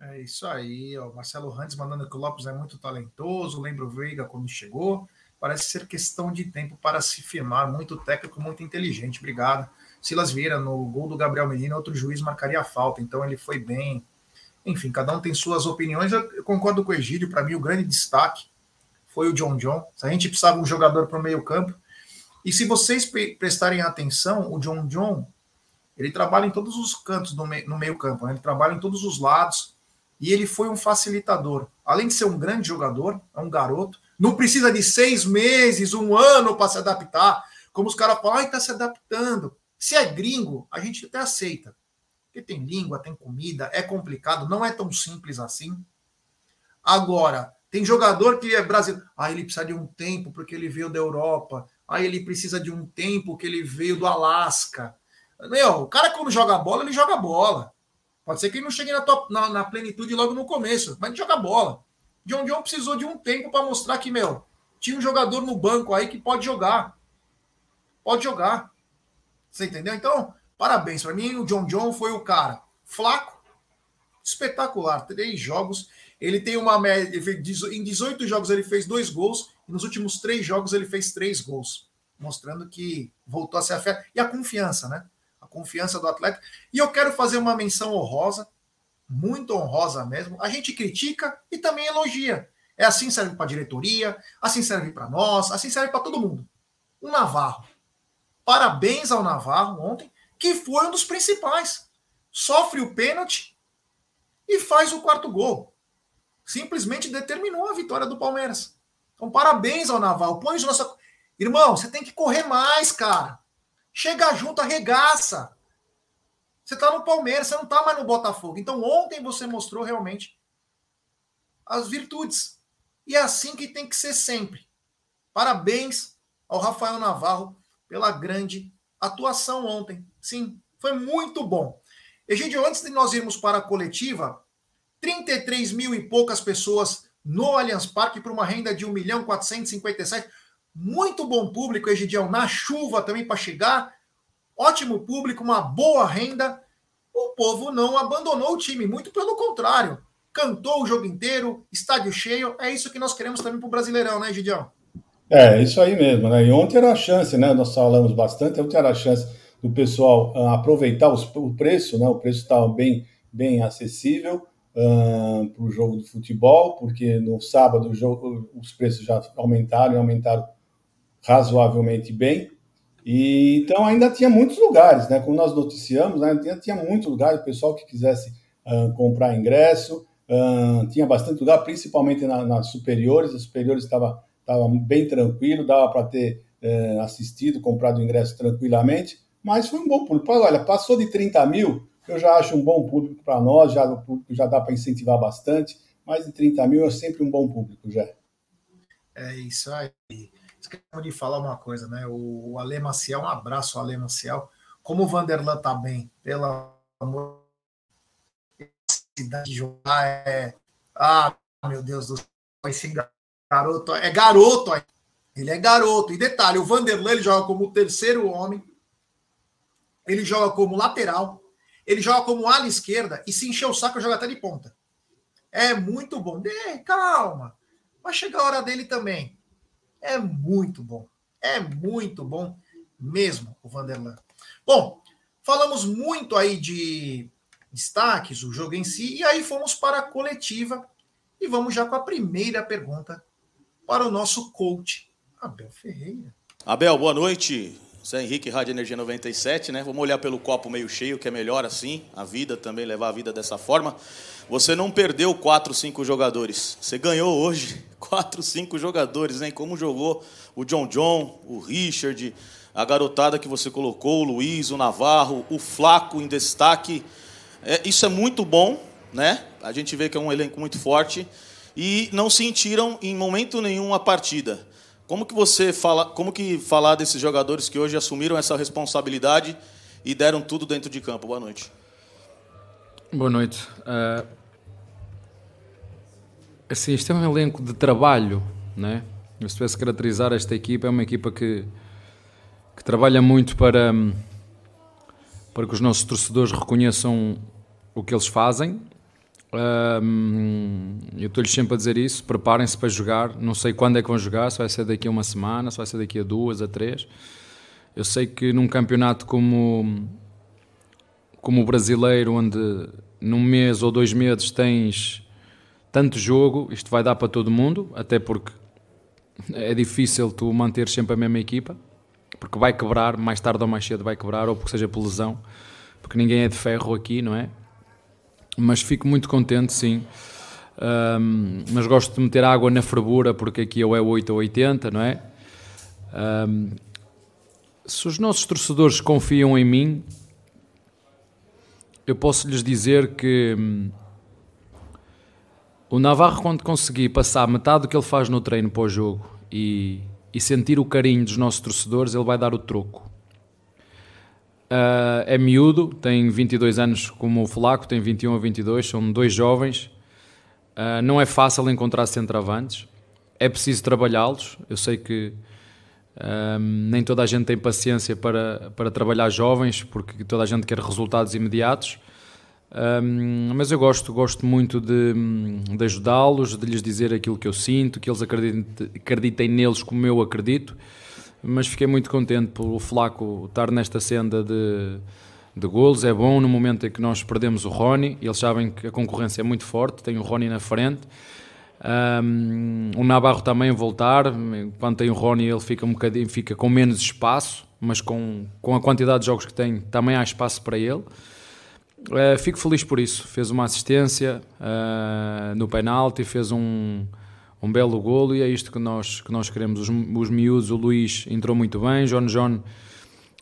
É isso aí, ó. Marcelo Randes mandando que o Lopes é muito talentoso, lembra o Veiga quando chegou. Parece ser questão de tempo para se firmar. Muito técnico, muito inteligente. Obrigado. Silas Vieira, no gol do Gabriel Menino, outro juiz marcaria a falta, então ele foi bem. Enfim, cada um tem suas opiniões. Eu concordo com o Egídio, para mim o grande destaque foi o John John. Se a gente precisava um jogador para o meio-campo, e se vocês prestarem atenção, o John John, ele trabalha em todos os cantos no, meio, no meio campo, né? ele trabalha em todos os lados, e ele foi um facilitador. Além de ser um grande jogador, é um garoto, não precisa de seis meses, um ano para se adaptar, como os caras falam, está se adaptando. Se é gringo, a gente até aceita. Porque tem língua, tem comida, é complicado, não é tão simples assim. Agora, tem jogador que é brasileiro, ah, ele precisa de um tempo porque ele veio da Europa, aí ele precisa de um tempo que ele veio do Alasca. Meu, o cara quando joga bola, ele joga bola. Pode ser que ele não chegue na, top, na, na plenitude logo no começo, mas ele joga bola. John John precisou de um tempo para mostrar que, meu, tinha um jogador no banco aí que pode jogar. Pode jogar. Você entendeu? Então, parabéns. Para mim, o John John foi o cara flaco, espetacular. Três jogos. Ele tem uma média. Em 18 jogos ele fez dois gols e nos últimos três jogos ele fez três gols, mostrando que voltou a ser a fé. E a confiança, né? A confiança do atleta. E eu quero fazer uma menção honrosa, muito honrosa mesmo. A gente critica e também elogia. É assim serve para a diretoria, assim serve para nós, assim serve para todo mundo. O Navarro. Parabéns ao Navarro ontem, que foi um dos principais. Sofre o pênalti e faz o quarto gol. Simplesmente determinou a vitória do Palmeiras. Então, parabéns ao Naval. Põe sua. Irmão, você tem que correr mais, cara. Chega junto, arregaça. Você tá no Palmeiras, você não tá mais no Botafogo. Então, ontem você mostrou realmente as virtudes. E é assim que tem que ser sempre. Parabéns ao Rafael Navarro pela grande atuação ontem. Sim, foi muito bom. Egidio, antes de nós irmos para a coletiva, 33 mil e poucas pessoas no Allianz Parque por uma renda de 1 milhão 457. Muito bom público, Egidião, na chuva também para chegar. Ótimo público, uma boa renda. O povo não abandonou o time, muito pelo contrário. Cantou o jogo inteiro, estádio cheio. É isso que nós queremos também para o Brasileirão, né, Egidião? É, isso aí mesmo, né? E ontem era a chance, né? Nós falamos bastante, ontem era a chance do pessoal uh, aproveitar os, o preço, né? O preço estava bem, bem acessível uh, para o jogo de futebol, porque no sábado jogo, os preços já aumentaram e aumentaram razoavelmente bem. E então ainda tinha muitos lugares, né? Como nós noticiamos, né? tinha, tinha muitos lugares, o pessoal que quisesse uh, comprar ingresso, tinha bastante lugar, principalmente na, nas superiores, as superiores estava estava bem tranquilo, dava para ter é, assistido, comprado o ingresso tranquilamente, mas foi um bom público. Olha, passou de 30 mil, eu já acho um bom público para nós, já, já dá para incentivar bastante, mais de 30 mil é sempre um bom público, já. É isso aí. Esqueci de falar uma coisa, né? O, o Ale Maciel, um abraço Ale Maciel. Como o Vanderlan tá bem, pela amor de jogar é. Ah, meu Deus do céu, esse Garoto, é garoto. Ele é garoto. E detalhe, o Vanderlei ele joga como terceiro homem. Ele joga como lateral. Ele joga como ala esquerda. E se encher o saco, joga até de ponta. É muito bom. De, calma. Vai chegar a hora dele também. É muito bom. É muito bom mesmo o Vanderlan. Bom, falamos muito aí de destaques, o jogo em si, e aí fomos para a coletiva. E vamos já com a primeira pergunta para o nosso coach, Abel Ferreira. Abel, boa noite. Zé Henrique, Rádio Energia 97, né? Vamos olhar pelo copo meio cheio, que é melhor assim, a vida também, levar a vida dessa forma. Você não perdeu quatro, cinco jogadores. Você ganhou hoje quatro, cinco jogadores, hein? Como jogou o John John, o Richard, a garotada que você colocou, o Luiz, o Navarro, o Flaco em destaque. É, isso é muito bom, né? A gente vê que é um elenco muito forte e não sentiram em momento nenhum a partida. Como que você fala, como que falar desses jogadores que hoje assumiram essa responsabilidade e deram tudo dentro de campo? Boa noite. Boa noite. Uh, assim, isto é um elenco de trabalho, né? Se tivesse caracterizar esta equipa, é uma equipa que, que trabalha muito para, para que os nossos torcedores reconheçam o que eles fazem eu estou-lhes sempre a dizer isso. Preparem-se para jogar. Não sei quando é que vão jogar, se vai ser daqui a uma semana, se vai ser daqui a duas, a três. Eu sei que num campeonato como, como o brasileiro, onde num mês ou dois meses tens tanto jogo, isto vai dar para todo mundo, até porque é difícil tu manter sempre a mesma equipa, porque vai quebrar, mais tarde ou mais cedo vai quebrar, ou porque seja por lesão, porque ninguém é de ferro aqui, não é? Mas fico muito contente, sim. Um, mas gosto de meter água na fervura porque aqui ou é 8 ou 80, não é? Um, se os nossos torcedores confiam em mim, eu posso lhes dizer que hum, o Navarro, quando conseguir passar metade do que ele faz no treino para o jogo e, e sentir o carinho dos nossos torcedores, ele vai dar o troco. Uh, é miúdo, tem 22 anos como o Flaco, tem 21 ou 22, são dois jovens. Uh, não é fácil encontrar centroavantes, é preciso trabalhá-los. Eu sei que uh, nem toda a gente tem paciência para, para trabalhar jovens, porque toda a gente quer resultados imediatos. mas eu gosto, gosto muito de, de ajudá-los, de lhes dizer aquilo que eu sinto, que eles acreditem, acreditem neles como eu acredito mas fiquei muito contente pelo Flaco estar nesta senda de, de golos. É bom no momento em que nós perdemos o Rony, eles sabem que a concorrência é muito forte, tem o Rony na frente. Um, o Navarro também voltar, quando tem o Rony ele fica um bocadinho, fica com menos espaço, mas com, com a quantidade de jogos que tem também há espaço para ele. Uh, fico feliz por isso. Fez uma assistência uh, no penalti, fez um, um belo golo e é isto que nós, que nós queremos. Os, os miúdos, o Luís entrou muito bem, John John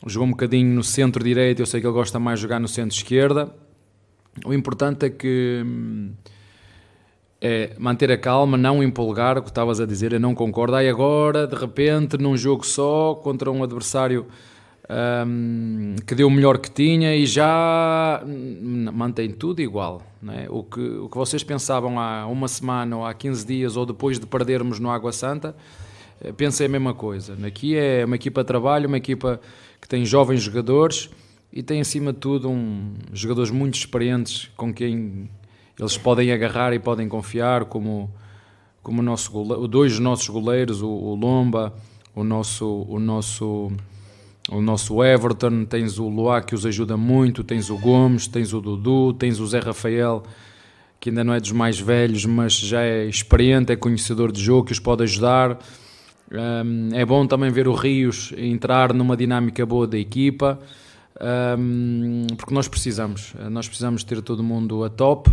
jogou um bocadinho no centro-direito, eu sei que ele gosta mais de jogar no centro-esquerda. O importante é que é manter a calma, não empolgar, o que estavas a dizer, eu não concordo. Aí agora, de repente, num jogo só, contra um adversário um, que deu o melhor que tinha e já mantém tudo igual. É? O, que, o que vocês pensavam há uma semana ou há 15 dias ou depois de perdermos no Água Santa, eh, pensei a mesma coisa. Aqui é uma equipa de trabalho, uma equipa que tem jovens jogadores e tem acima de tudo um, jogadores muito experientes com quem eles podem agarrar e podem confiar, como, como o nosso goleiro, dois nossos goleiros, o, o Lomba, o nosso, o nosso o nosso Everton, tens o Luá que os ajuda muito, tens o Gomes, tens o Dudu, tens o Zé Rafael, que ainda não é dos mais velhos, mas já é experiente, é conhecedor de jogo, que os pode ajudar. Um, é bom também ver o Rios entrar numa dinâmica boa da equipa, um, porque nós precisamos, nós precisamos ter todo mundo a top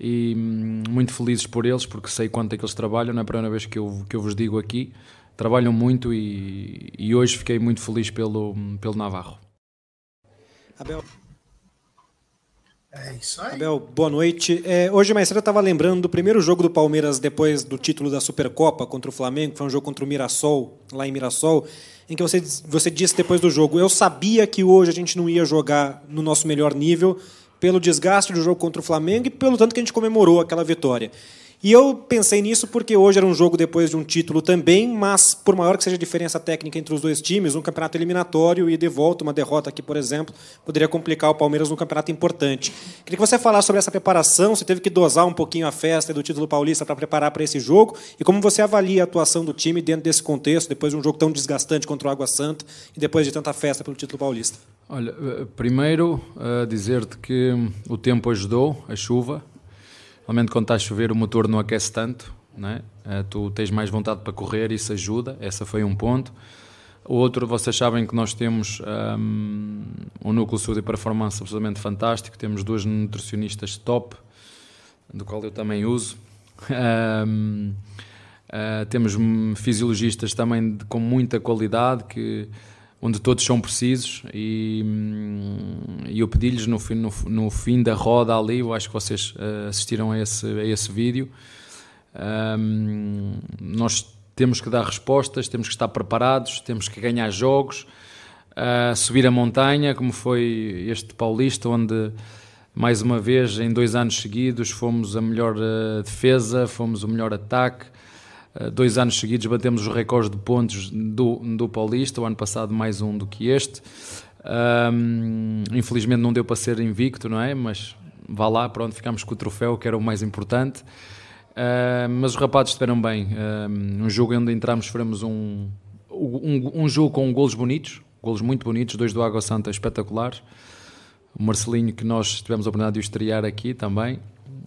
e um, muito felizes por eles, porque sei quanto é que eles trabalham, não é a primeira vez que eu, que eu vos digo aqui trabalham muito e, e hoje fiquei muito feliz pelo, pelo Navarro. Abel. É isso aí. Abel, boa noite. É, hoje mais cedo eu estava lembrando do primeiro jogo do Palmeiras depois do título da Supercopa contra o Flamengo, foi um jogo contra o Mirassol, lá em Mirassol, em que você, você disse depois do jogo: Eu sabia que hoje a gente não ia jogar no nosso melhor nível, pelo desgaste do jogo contra o Flamengo e pelo tanto que a gente comemorou aquela vitória. E eu pensei nisso porque hoje era um jogo depois de um título também, mas por maior que seja a diferença técnica entre os dois times, um campeonato eliminatório e de volta, uma derrota aqui, por exemplo, poderia complicar o Palmeiras num campeonato importante. Queria que você falasse sobre essa preparação, você teve que dosar um pouquinho a festa do título paulista para preparar para esse jogo, e como você avalia a atuação do time dentro desse contexto, depois de um jogo tão desgastante contra o Água Santa e depois de tanta festa pelo título paulista. Olha, eh, primeiro uh, dizer-te que o tempo ajudou, a chuva, Realmente, quando está a chover, o motor não aquece tanto, né? tu tens mais vontade para correr, isso ajuda. Essa foi um ponto. O outro, vocês sabem que nós temos um, um núcleo de saúde e performance absolutamente fantástico. Temos duas nutricionistas top, do qual eu também uso. Um, uh, eh, temos fisiologistas também de, com muita qualidade que onde todos são precisos e, hum, e eu pedi-lhes no, no, no, fim da roda ali, eu acho que vocês uh, assistiram a esse, a esse vídeo, um, nós temos que dar respostas, temos que estar preparados, temos que ganhar jogos, uh, subir a montanha, como foi este Paulista, onde mais uma vez em dois anos seguidos fomos a melhor uh, defesa, fomos o melhor ataque, eh, dois anos seguidos batemos os recordes de pontos do, do Paulista, o ano passado mais um do que este. Um, infelizmente não deu para ser invicto, não é? Mas vá lá, pronto, ficámos com o troféu, que era o mais importante. Uh, mas os rapazes estiveram bem. Uh, um jogo onde entramos, sofremos um, um, um, jogo com golos bonitos, golos muito bonitos, dois do Água Santa espetaculares. O Marcelinho, que nós tivemos a oportunidade de o estrear aqui também,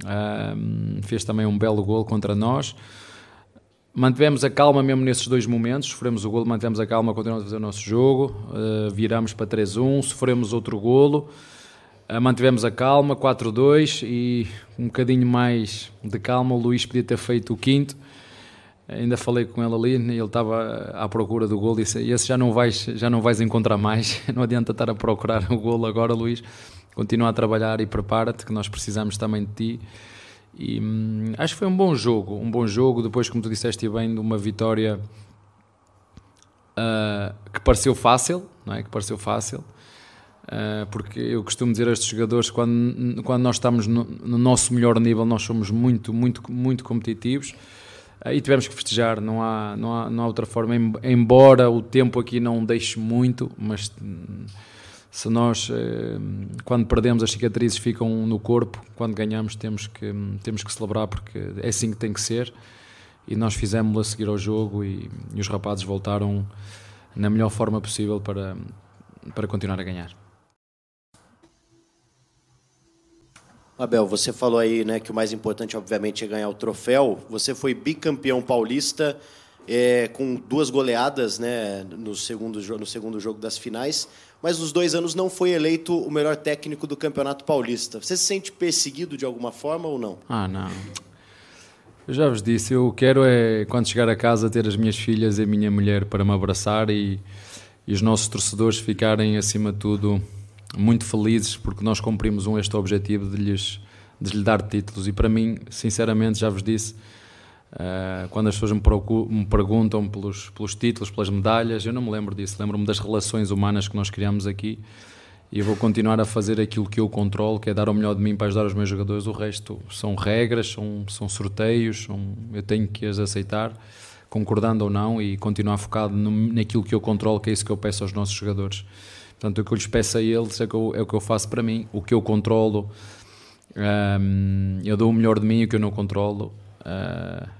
uh, fez também um belo gol contra nós. Mantivemos a calma mesmo nesses dois momentos, sofremos o golo, mantivemos a calma, continuamos a fazer o nosso jogo, uh, viramos para 3-1, sofremos outro golo, uh, mantivemos a calma, 4-2 e um bocadinho mais de calma, o Luís podia ter feito o quinto, ainda falei com ele ali, ele estava à procura do golo e disse, esse já não vais, já não vais encontrar mais, não adianta estar a procurar o golo agora Luís, continua a trabalhar e prepara-te que nós precisamos também de ti. E hum, acho que foi um bom jogo, um bom jogo. Depois, como tu disseste bem, de uma vitória uh, que pareceu fácil, não é? Que pareceu fácil, uh, porque eu costumo dizer a estes jogadores quando quando nós estamos no, no nosso melhor nível, nós somos muito, muito, muito competitivos. Uh, e tivemos que festejar, não há, não há, não há outra forma, embora o tempo aqui não deixe muito, mas hum, se nós, eh, quando perdemos, as cicatrizes ficam no corpo, quando ganhamos, temos que, temos que celebrar, porque é assim que tem que ser. E nós fizemos-lo a seguir ao jogo e, e, os rapazes voltaram na melhor forma possível para, para continuar a ganhar. Abel, você falou aí né, que o mais importante, obviamente, é ganhar o troféu. Você foi bicampeão paulista é, com duas goleadas né, no, segundo, no segundo jogo das finais mas nos dois anos não foi eleito o melhor técnico do Campeonato Paulista. Você se sente perseguido de alguma forma ou não? Ah, não. Eu já vos disse, eu quero é, quando chegar a casa, ter as minhas filhas e a minha mulher para me abraçar e, e os nossos torcedores ficarem, acima de tudo, muito felizes porque nós cumprimos um este objetivo de lhes, de lhes dar títulos. E para mim, sinceramente, já vos disse, Uh, quando as pessoas me, me perguntam pelos, pelos, títulos, pelas medalhas, eu não me lembro disso. Lembro-me das relações humanas que nós criamos aqui e eu vou continuar a fazer aquilo que eu controlo, que é dar o melhor de mim para ajudar os meus jogadores. O resto são regras, são, são sorteios, são, eu tenho que as aceitar, concordando ou não, e continuar focado no, naquilo que eu controlo, que é isso que eu peço aos nossos jogadores. Portanto, o que eu lhes peço a eles é, que eu, é o que eu faço para mim, o que eu controlo. Um, eu dou o melhor de mim, o que eu não controlo. Uh,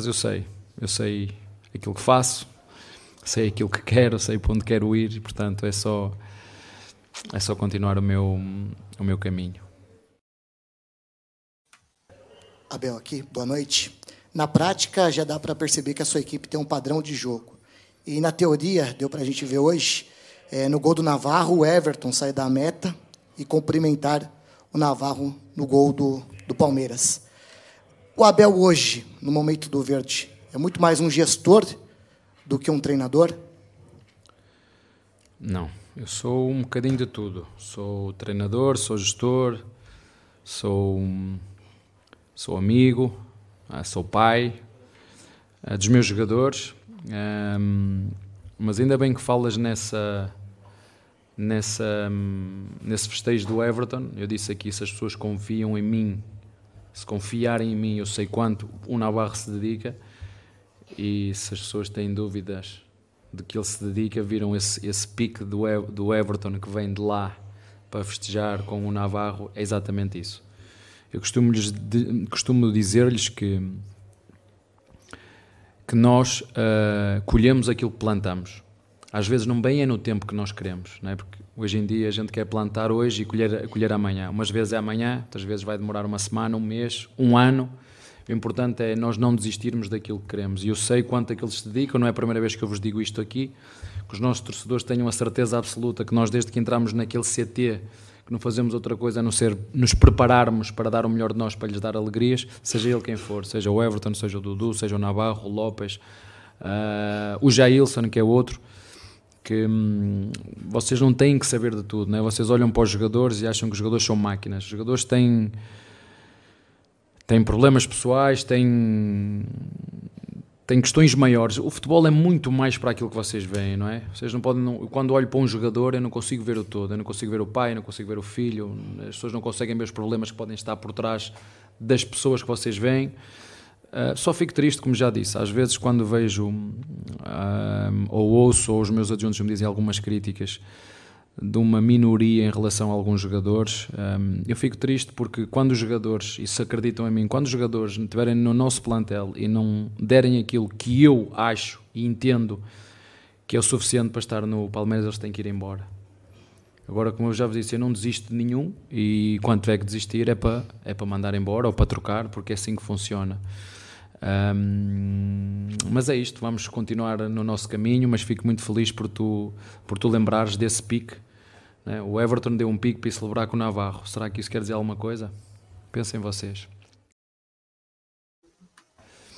mas eu sei, eu sei aquilo que faço, sei aquilo que quero, sei para onde quero ir, e, portanto é só é só continuar o meu o meu caminho. Abel aqui, boa noite. Na prática já dá para perceber que a sua equipe tem um padrão de jogo. E na teoria, deu para a gente ver hoje, é, no gol do Navarro, o Everton sai da meta e cumprimentar o Navarro no gol do, do Palmeiras. O Abel hoje, no momento do verde, é muito mais um gestor do que um treinador? Não, eu sou um bocadinho de tudo. Sou treinador, sou gestor, sou, sou amigo, ah, sou pai ah, dos meus jogadores. mas ainda bem que falas nessa, nessa, nesse festejo do Everton. Eu disse aqui: se as pessoas confiam em mim se confiarem em mim, eu sei quanto o Navarro se dedica. E se as pessoas têm dúvidas de que ele se dedica, viram esse, esse pique do, do Everton que vem de lá para festejar com o Navarro, é exatamente isso. Eu costumo, costumo dizer-lhes que, que nós uh, colhemos aquilo que plantamos. Às vezes não bem é no tempo que nós queremos, não é? porque Hoje em dia a gente quer plantar hoje e colher, colher amanhã. Umas vezes é amanhã, outras vezes vai demorar uma semana, um mês, um ano. O importante é nós não desistirmos daquilo que queremos. E eu sei quanto que eles se dedicam, não é a primeira vez que eu vos digo isto aqui, que os nossos torcedores tenham a certeza absoluta que nós, desde que entramos naquele CT, que não fazemos outra coisa a não ser nos prepararmos para dar o melhor de nós para lhes dar alegrias, seja ele quem for, seja o Everton, seja o Dudu, seja o Navarro, o Lopes, uh, o Jailson, que é outro que hum, vocês não têm que saber de tudo, né? vocês olham para os jogadores e acham que os jogadores são máquinas. Os jogadores têm, têm problemas pessoais, têm, têm questões maiores. O futebol é muito mais para aquilo que vocês veem, não é? Vocês não podem, não, quando olho para um jogador, eu não consigo ver o todo, eu não consigo ver o pai, eu não consigo ver o filho, as pessoas não conseguem ver os problemas que podem estar por trás das pessoas que vocês veem. Uh, só fico triste, como já disse, às vezes quando vejo uh, ou ouço ou os meus adjuntos me dizem algumas críticas de uma minoria em relação a alguns jogadores, um, eu fico triste porque quando os jogadores, e se acreditam em mim, quando os jogadores estiverem no nosso plantel e não derem aquilo que eu acho e entendo que é o suficiente para estar no Palmeiras, eles têm que ir embora. Agora, como eu já vos disse, eu não desisto de nenhum e quando tiver que desistir é para, é para mandar embora ou para trocar, porque é assim que funciona. Um, mas é isto, vamos continuar no nosso caminho, mas fico muito feliz por tu, por tu lembrares desse pique. Né? O Everton deu um pique para celebrar com o Navarro. Será que isso quer dizer alguma coisa? Pensem vocês.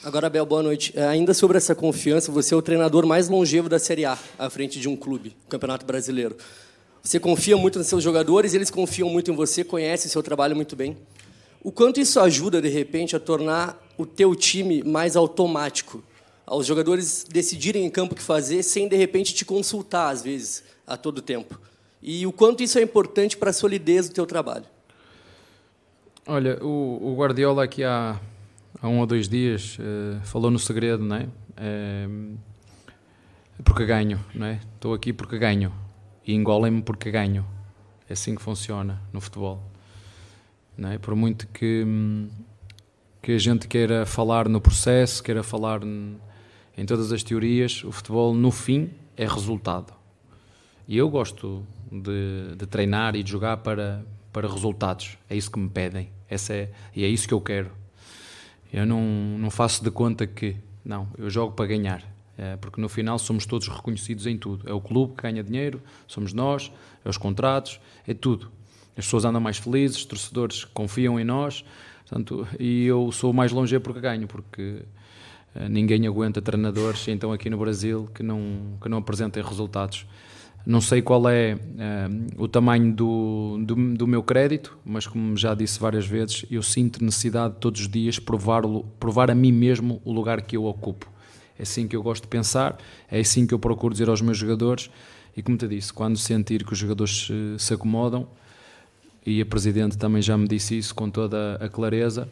Agora, Bel, boa noite. É, ainda sobre essa confiança, você é o treinador mais longevo da Série A, à frente de um clube, Campeonato Brasileiro. Você confia muito nos seus jogadores, eles confiam muito em você, conhecem seu trabalho muito bem. O quanto isso ajuda, de repente, a tornar o teu time mais automático? Aos jogadores decidirem em campo o que fazer sem, de repente, te consultar, às vezes, a todo tempo. E o quanto isso é importante para a solidez do teu trabalho? Olha, o, o Guardiola aqui há, há, um ou dois dias uh, falou no segredo, não é? é? porque ganho, não é? Estou aqui porque ganho. E engolem-me porque ganho. É assim que funciona no futebol. É? Por muito que, que a gente queira falar no processo, queira falar em todas as teorias, o futebol no fim é resultado. E eu gosto de, de treinar e de jogar para, para resultados. É isso que me pedem. Essa é, e é isso que eu quero. Eu não, não faço de conta que. Não, eu jogo para ganhar. É, porque no final somos todos reconhecidos em tudo. É o clube que ganha dinheiro, somos nós, é os contratos, é tudo as pessoas andam mais felizes, os torcedores confiam em nós, portanto, e eu sou mais longe porque ganho, porque uh, ninguém aguenta treinadores, então aqui no Brasil, que não, que não apresentem resultados. Não sei qual é uh, o tamanho do, do, do, meu crédito, mas como já disse várias vezes, eu sinto necessidade de todos os dias provar, provar a mim mesmo o lugar que eu ocupo. É assim que eu gosto de pensar, é assim que eu procuro dizer aos meus jogadores. E como te disse, quando sentir que os jogadores se, se acomodam, e a Presidente também já me disse isso com toda a clareza,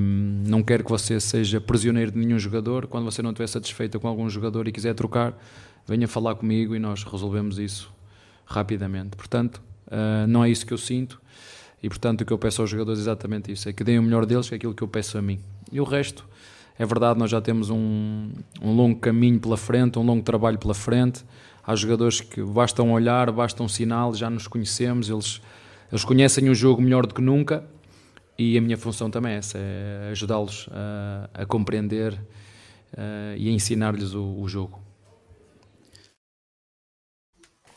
um, não quero que você seja prisioneiro de nenhum jogador. Quando você não estiver satisfeita com algum jogador e quiser trocar, venha falar comigo e nós resolvemos isso rapidamente. Portanto, uh, não é isso que eu sinto e, portanto, o que eu peço aos jogadores é exatamente isso: é que deem o melhor deles, que é aquilo que eu peço a mim. E o resto, é verdade, nós já temos um, um longo caminho pela frente, um longo trabalho pela frente. Há jogadores que bastam olhar, bastam um sinal, já nos conhecemos, eles, eles conhecem o jogo melhor do que nunca e a minha função também é essa: é ajudá-los a, a, compreender uh, e a ensinar-lhes o, o jogo.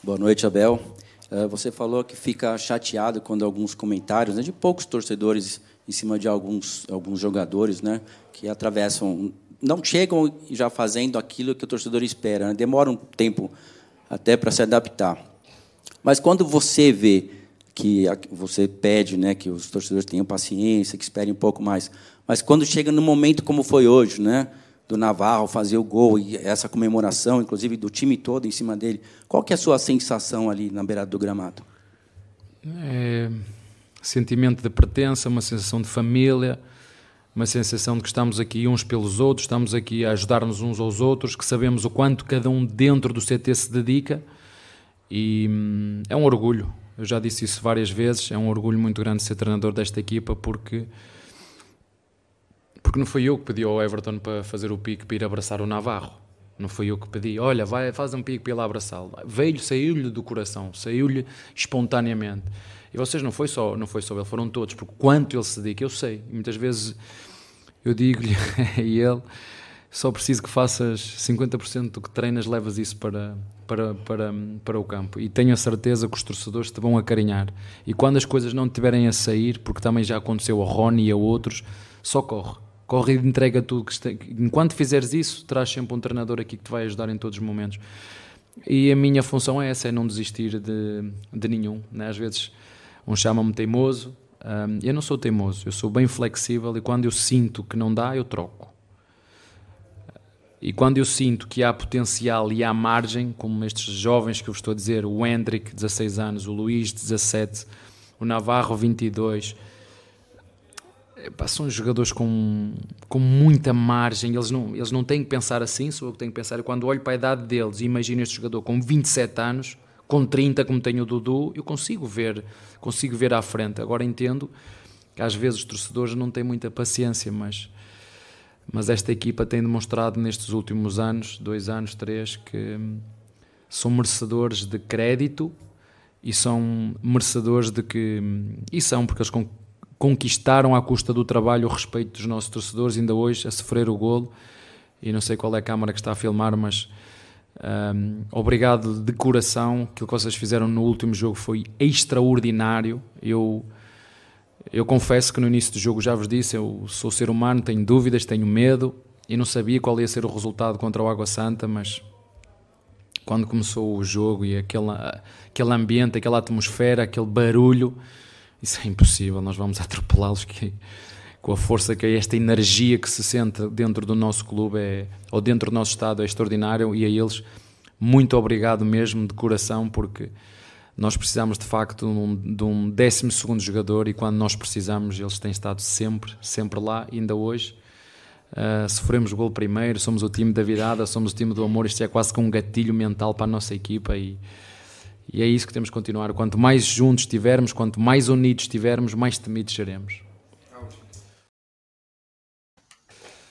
Boa noite, Abel. Uh, você falou que fica chateado quando alguns comentários né, de poucos torcedores em cima de alguns, alguns jogadores né, que atravessam, não chegam já fazendo aquilo que o torcedor espera. Né, demora um tempo até para se adaptar. Mas quando você vê que você pede né, que os torcedores tenham paciência, que esperem um pouco mais, mas quando chega no momento como foi hoje, né, do Navarro fazer o gol e essa comemoração, inclusive do time todo em cima dele. Qual que é a sua sensação ali na beirada do gramado? É, sentimento de pertença, uma sensação de família, uma sensação de que estamos aqui uns pelos outros, estamos aqui a ajudar-nos uns aos outros, que sabemos o quanto cada um dentro do CT se dedica e hum, é um orgulho. Eu já disse isso várias vezes, é um orgulho muito grande ser treinador desta equipa porque porque não foi eu que pedi ao Everton para fazer o pique para ir abraçar o Navarro. Não foi eu que pedi. Olha, vai, faz um pique para ir lá abraçá-lo. Veio, saiu-lhe do coração, saiu-lhe espontaneamente. E vocês não foi só, não foi só ele, foram todos, porque quanto ele se dedica, eu sei. E muitas vezes eu digo-lhe a ele, só preciso que faças 50% do que treinas, levas isso para, para, para, para o campo. E tenho a certeza que os torcedores te vão acarinhar. E quando as coisas não tiverem a sair, porque também já aconteceu a Rony e a outros, só corre corre e entrega tudo. Que. Enquanto fizeres isso, traz sempre um treinador aqui que te vai ajudar em todos os momentos. E a minha função é essa, é não desistir de, de nenhum. Né? Às vezes, um chama-me teimoso. Um, eu não sou teimoso, eu sou bem flexível e quando eu sinto que não dá, eu troco. E quando eu sinto que há potencial e há margem, como estes jovens que eu estou a dizer, o Hendrick, 16 anos, o Luís, 17, o Navarro, 22, Epá, são jogadores com, com muita margem, eles não, eles não têm que pensar assim, sou eu que tenho que pensar. Quando olho para a idade deles e imagino este jogador com 27 anos, com 30 como tenho o Dudu, eu consigo ver, consigo ver à frente. Agora entendo que às vezes os torcedores não têm muita paciência, mas, mas esta equipa tem demonstrado nestes últimos anos, dois anos, três, que são merecedores de crédito e são merecedores de que. E são, porque eles conquistaram à custa do trabalho o respeito dos nossos torcedores, ainda hoje a sofrer o golo. E não sei qual é a câmara que está a filmar, mas um, obrigado de coração. Aquilo que vocês fizeram no último jogo foi extraordinário. Eu, eu confesso que no início do jogo já vos disse: eu sou ser humano, tenho dúvidas, tenho medo e não sabia qual ia ser o resultado contra o Água Santa, mas quando começou o jogo e aquele, aquele ambiente, aquela atmosfera, aquele barulho isso é impossível, nós vamos atropelá-los com a força que é esta energia que se sente dentro do nosso clube é, ou dentro do nosso estado é extraordinário e a eles muito obrigado mesmo de coração porque nós precisamos de facto de um, décimo segundo jogador e quando nós precisamos eles têm estado sempre, sempre lá, ainda hoje uh, sofremos o gol primeiro, somos o time da virada, somos o time do amor, isto é quase como um gatilho mental para a nossa equipa e e é isso que temos que continuar. Quanto mais juntos estivermos, quanto mais unidos estivermos, mais temidos seremos.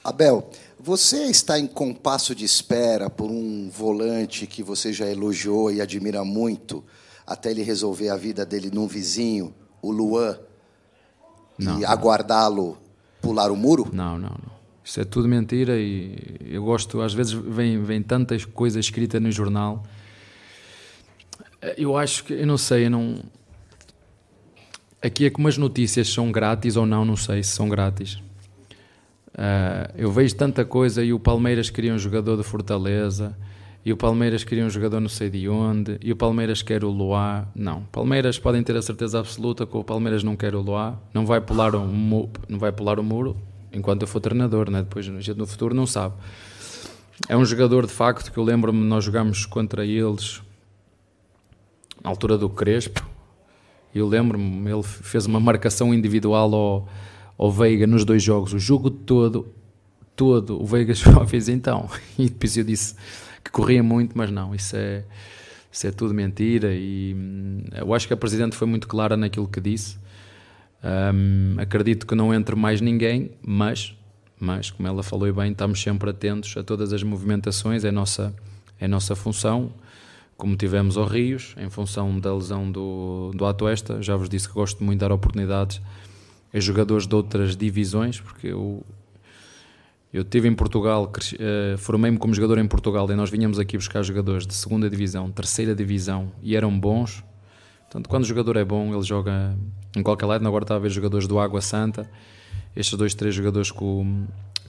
Abel, você está em compasso de espera por um volante que você já elogiou e admira muito, até ele resolver a vida dele num vizinho, o Luan, não, e aguardá-lo pular o muro? Não, não, não. Isso é tudo mentira e eu gosto, às vezes vem, vem tantas coisas escritas no jornal eu acho que, eu não sei, eu não. Aqui é como as notícias são grátis ou não, não sei se são grátis. Uh, eu vejo tanta coisa e o Palmeiras queria um jogador de Fortaleza e o Palmeiras queria um jogador não sei de onde, e o Palmeiras quer o Luá. Não, Palmeiras podem ter a certeza absoluta que o Palmeiras não quer o Luá, não vai pular o, não vai pular o muro enquanto eu for treinador, né? depois a gente no futuro não sabe. É um jogador de facto que eu lembro-me, nós jogámos contra eles na altura do Crespo, e eu lembro-me, ele fez uma marcação individual ao, ao Veiga nos dois jogos, o jogo todo, todo, o Veiga só fez então, e depois eu disse que corria muito, mas não, isso é, isso é tudo mentira. E hum, eu acho que a Presidente foi muito clara naquilo que disse. Um, acredito que não entre mais ninguém, mas, mas, como ela falou bem, estamos sempre atentos a todas as movimentações, é nossa, é nossa função. Como tivemos ao Rios, em função da lesão do, do Atuesta, já vos disse que gosto muito de dar oportunidades a jogadores de outras divisões, porque eu, eu estive em Portugal, uh, formei-me como jogador em Portugal e nós vinhamos aqui buscar jogadores de segunda divisão, terceira divisão e eram bons. Portanto, quando o jogador é bom, ele joga em qualquer lado. Agora está a ver jogadores do Água Santa, estes dois, três jogadores que o,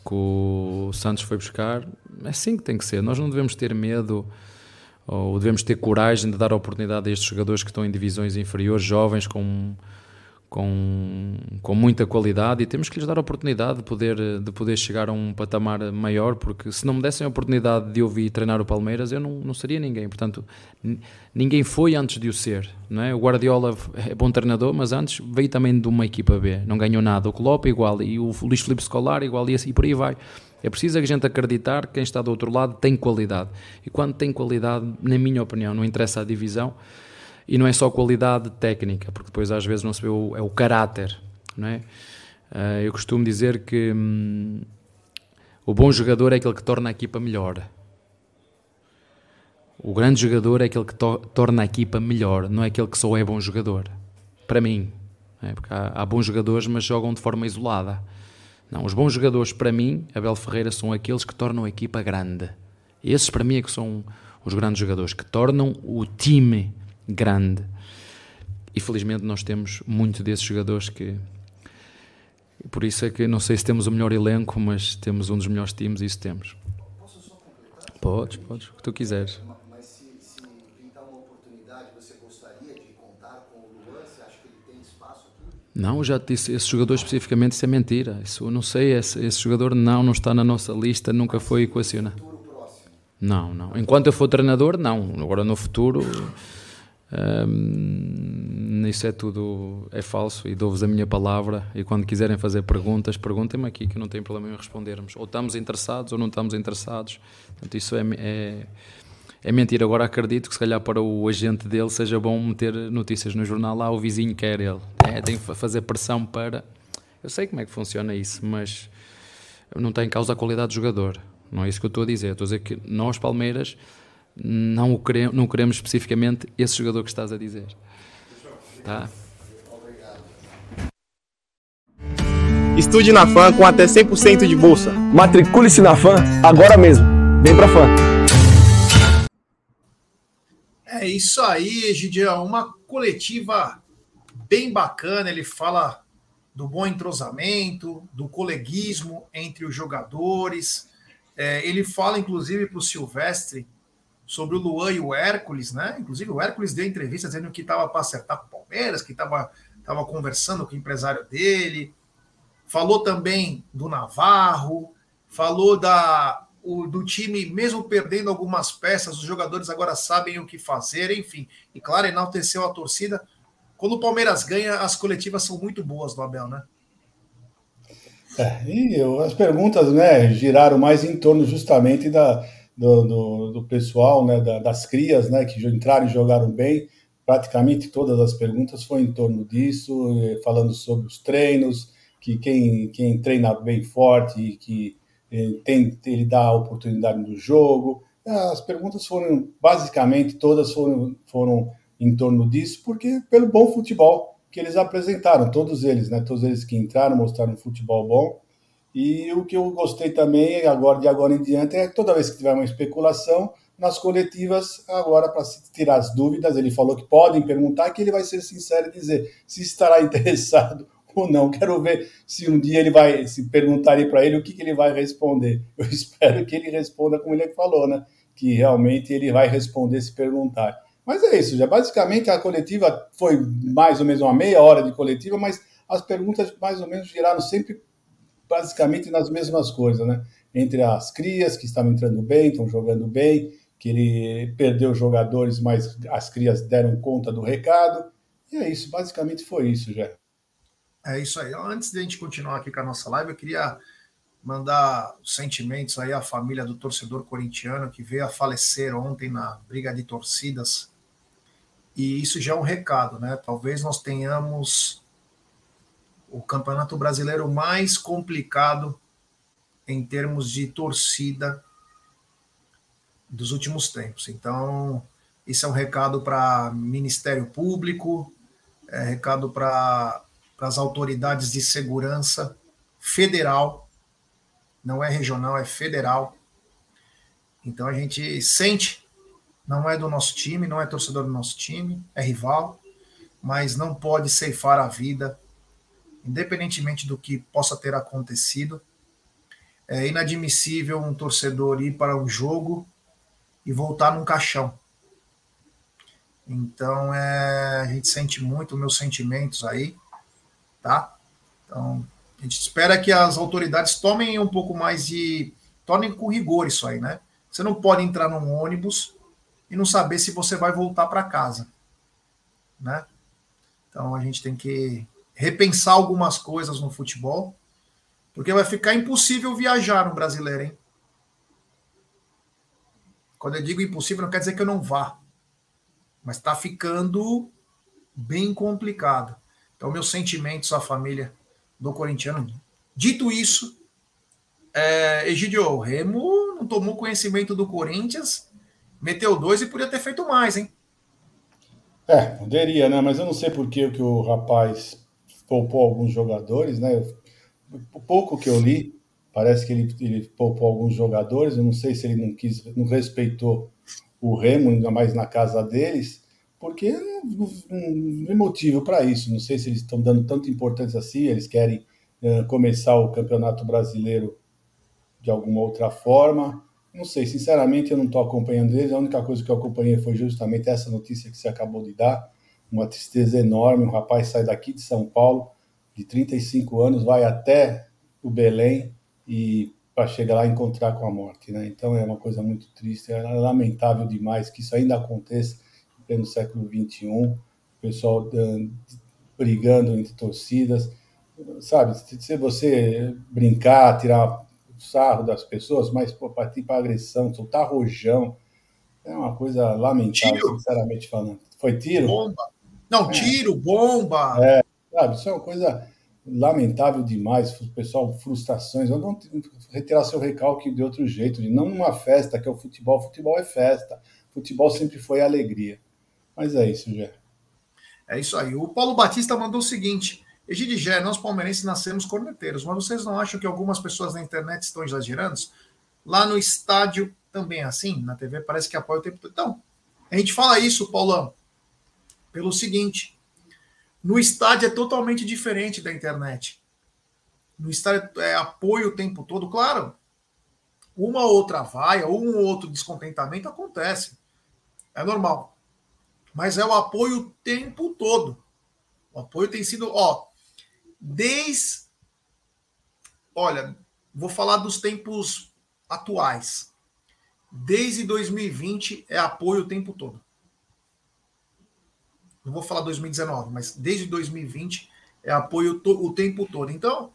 que o Santos foi buscar. É assim que tem que ser. Nós não devemos ter medo ou devemos ter coragem de dar oportunidade a estes jogadores que estão em divisões inferiores, jovens, com com, com muita qualidade e temos que lhes dar a oportunidade de poder, de poder chegar a um patamar maior, porque se não me dessem a oportunidade de ouvir treinar o Palmeiras, eu não, não seria ninguém. Portanto, ninguém foi antes de o ser. Não é? O Guardiola é bom treinador, mas antes veio também de uma equipa B, não ganhou nada. O Klopp igual, e o Luís Filipe Scolar igual, e, assim, e por aí vai. É preciso a gente acreditar que quem está do outro lado tem qualidade. E quando tem qualidade, na minha opinião, não interessa a divisão, e não é só qualidade técnica, porque depois às vezes não se vê o, é o caráter, não é? Uh, eu costumo dizer que hum, o bom jogador é aquele que torna a equipa melhor. O grande jogador é aquele que to torna a equipa melhor, não é aquele que só é bom jogador. Para mim, é? porque há, há bons jogadores, mas jogam de forma isolada. Não, os bons jogadores, para mim, Abel Ferreira, são aqueles que tornam a equipa grande. Esses, para mim, é que são os grandes jogadores, que tornam o time grande. E felizmente nós temos muito desses jogadores que. Por isso é que não sei se temos o melhor elenco, mas temos um dos melhores times isso temos. Posso só completar? Podes, podes, o que tu quiseres. Mas se, uma oportunidade, você gostaria de contar com o Luan? Que ele tem espaço? Não, já te disse, esse jogador especificamente, isso é mentira. Isso eu não sei, esse, esse jogador não, não está na nossa lista, nunca foi equacionado. Não, não. Enquanto eu for treinador, não. Agora no futuro. Um, isso é tudo é falso e dou-vos a minha palavra. E quando quiserem fazer perguntas, perguntem-me aqui que não tem problema em respondermos. Ou estamos interessados ou não estamos interessados. Portanto, isso é, é, é mentira. Agora acredito que se calhar para o agente dele seja bom meter notícias no jornal lá, o vizinho quer ele. É, tem que fazer pressão para. Eu sei como é que funciona isso, mas não está em causa a qualidade do jogador. Não é isso que eu estou a dizer. Estou a dizer que nós, Palmeiras não, o queremos, não queremos especificamente esse jogador que estás a dizer. Tá? Estude na FAM com até 100% de bolsa. Matricule-se na FAM agora mesmo. Vem pra FAM. É isso aí, Gideão. Uma coletiva bem bacana. Ele fala do bom entrosamento, do coleguismo entre os jogadores. É, ele fala, inclusive, para o Silvestre sobre o Luan e o Hércules, né? Inclusive, o Hércules deu entrevista dizendo que estava para acertar com o Palmeiras, que estava tava conversando com o empresário dele. Falou também do Navarro, falou da, o, do time, mesmo perdendo algumas peças, os jogadores agora sabem o que fazer, enfim. E claro, enalteceu a torcida. Quando o Palmeiras ganha, as coletivas são muito boas do Abel, né? É, e eu, as perguntas né, giraram mais em torno justamente da, do, do, do pessoal, né, da, das crias, né, que entraram e jogaram bem. Praticamente todas as perguntas foram em torno disso, eh, falando sobre os treinos, que quem, quem treina bem forte, que eh, tem, ele dá a oportunidade no jogo. As perguntas foram, basicamente, todas foram, foram em torno disso, porque pelo bom futebol que eles apresentaram, todos eles, né? Todos eles que entraram, mostraram um futebol bom. E o que eu gostei também, agora de agora em diante, é que toda vez que tiver uma especulação, nas coletivas, agora para tirar as dúvidas, ele falou que podem perguntar, que ele vai ser sincero e dizer se estará interessado ou não. Quero ver se um dia ele vai, se perguntarem para ele o que, que ele vai responder. Eu espero que ele responda como ele falou, né? que realmente ele vai responder se perguntar. Mas é isso, já basicamente a coletiva foi mais ou menos uma meia hora de coletiva, mas as perguntas mais ou menos giraram sempre basicamente nas mesmas coisas, né? Entre as crias que estavam entrando bem, estão jogando bem, que ele perdeu jogadores, mas as crias deram conta do recado. E é isso, basicamente foi isso já. É isso aí. Antes de a gente continuar aqui com a nossa live, eu queria mandar sentimentos aí à família do torcedor corintiano que veio a falecer ontem na briga de torcidas. E isso já é um recado, né? Talvez nós tenhamos o campeonato brasileiro mais complicado em termos de torcida dos últimos tempos. Então, isso é um recado para Ministério Público, é recado para as autoridades de segurança federal, não é regional, é federal. Então a gente sente, não é do nosso time, não é torcedor do nosso time, é rival, mas não pode ceifar a vida independentemente do que possa ter acontecido. É inadmissível um torcedor ir para um jogo e voltar num caixão. Então, é, a gente sente muito meus sentimentos aí, tá? Então, a gente espera que as autoridades tomem um pouco mais de. tornem com rigor isso aí, né? Você não pode entrar num ônibus e não saber se você vai voltar para casa, né? Então, a gente tem que repensar algumas coisas no futebol, porque vai ficar impossível viajar no brasileiro, hein? Quando eu digo impossível, não quer dizer que eu não vá, mas está ficando bem complicado. Então, meus sentimentos à família do corintiano. Dito isso, é, Egidio, o Remo não tomou conhecimento do Corinthians, meteu dois e podia ter feito mais, hein? É, poderia, né? Mas eu não sei por que o rapaz poupou alguns jogadores, né? O pouco que eu li, parece que ele, ele poupou alguns jogadores. Eu não sei se ele não quis, não respeitou o Remo, ainda mais na casa deles, porque não, não, não tem motivo para isso. Não sei se eles estão dando tanta importância assim, eles querem uh, começar o Campeonato Brasileiro de alguma outra forma. Não sei, sinceramente eu não estou acompanhando eles. A única coisa que eu acompanhei foi justamente essa notícia que você acabou de dar uma tristeza enorme. Um rapaz sai daqui de São Paulo, de 35 anos, vai até o Belém e para chegar lá e encontrar com a morte, né? Então é uma coisa muito triste, é lamentável demais que isso ainda aconteça no século 21, o pessoal brigando entre torcidas, sabe? Se você brincar, tirar sarro das pessoas, mas partir para agressão, soltar rojão, é uma coisa lamentável, tiro. sinceramente falando. Foi tiro? Bomba. Não, tiro, bomba. É, sabe, isso é uma coisa lamentável demais, pessoal, frustrações. Vamos retirar seu recalque de outro jeito, de não numa festa, que é o futebol. Futebol é festa. Futebol sempre foi alegria. Mas é isso, Gé. É isso aí. O Paulo Batista mandou o seguinte: Egide Gé, nós palmeirenses nascemos corneteiros, mas vocês não acham que algumas pessoas na internet estão exagerando? Lá no estádio também é assim? Na TV parece que apoia o tempo todo. Então, a gente fala isso, Paulão, pelo seguinte: no estádio é totalmente diferente da internet. No estádio é apoio o tempo todo, claro. Uma outra vaia, um ou outro descontentamento acontece. É normal. Mas é o apoio o tempo todo. O apoio tem sido, ó, desde. Olha, vou falar dos tempos atuais. Desde 2020 é apoio o tempo todo não vou falar 2019, mas desde 2020 é apoio o tempo todo. Então,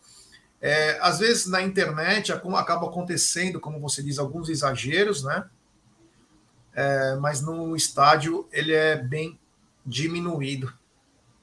é, às vezes na internet acaba acontecendo, como você diz, alguns exageros, né? É, mas no estádio ele é bem diminuído.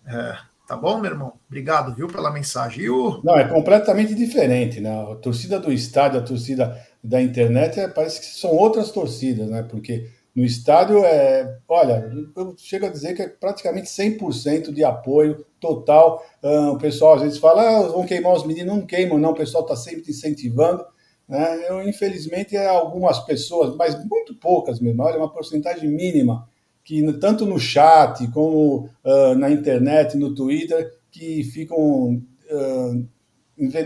É, tá bom, meu irmão? Obrigado, viu, pela mensagem. O... Não, é completamente diferente, né? A torcida do estádio, a torcida da internet, é, parece que são outras torcidas, né? Porque no estádio, é, olha, eu chego a dizer que é praticamente 100% de apoio total. Uh, o pessoal às vezes fala, ah, vão queimar os meninos, não queimam, não, o pessoal está sempre incentivando. Né? Eu, infelizmente, é algumas pessoas, mas muito poucas mesmo, olha, uma porcentagem mínima, que tanto no chat como uh, na internet, no Twitter, que ficam uh,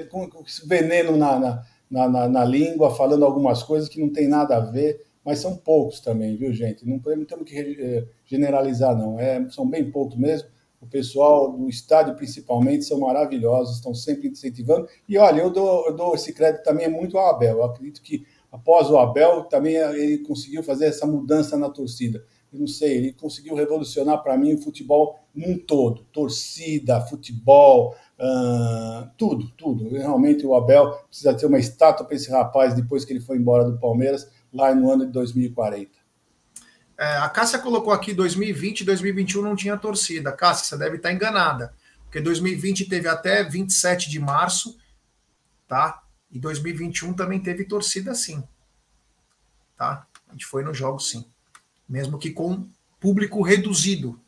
com veneno na, na, na, na língua, falando algumas coisas que não tem nada a ver mas são poucos também, viu, gente? Não podemos, temos que eh, generalizar, não. É, são bem poucos mesmo. O pessoal do estádio, principalmente, são maravilhosos, estão sempre incentivando. E olha, eu dou, eu dou esse crédito também muito ao Abel. Eu acredito que após o Abel, também ele conseguiu fazer essa mudança na torcida. Eu não sei, ele conseguiu revolucionar para mim o futebol num todo, torcida, futebol, uh, tudo, tudo. Realmente o Abel precisa ter uma estátua para esse rapaz depois que ele foi embora do Palmeiras, lá no ano de 2040. É, a Cássia colocou aqui 2020 e 2021 não tinha torcida. Cássia, você deve estar enganada, porque 2020 teve até 27 de março, tá? E 2021 também teve torcida sim. Tá? A gente foi no jogo sim. Mesmo que com público reduzido.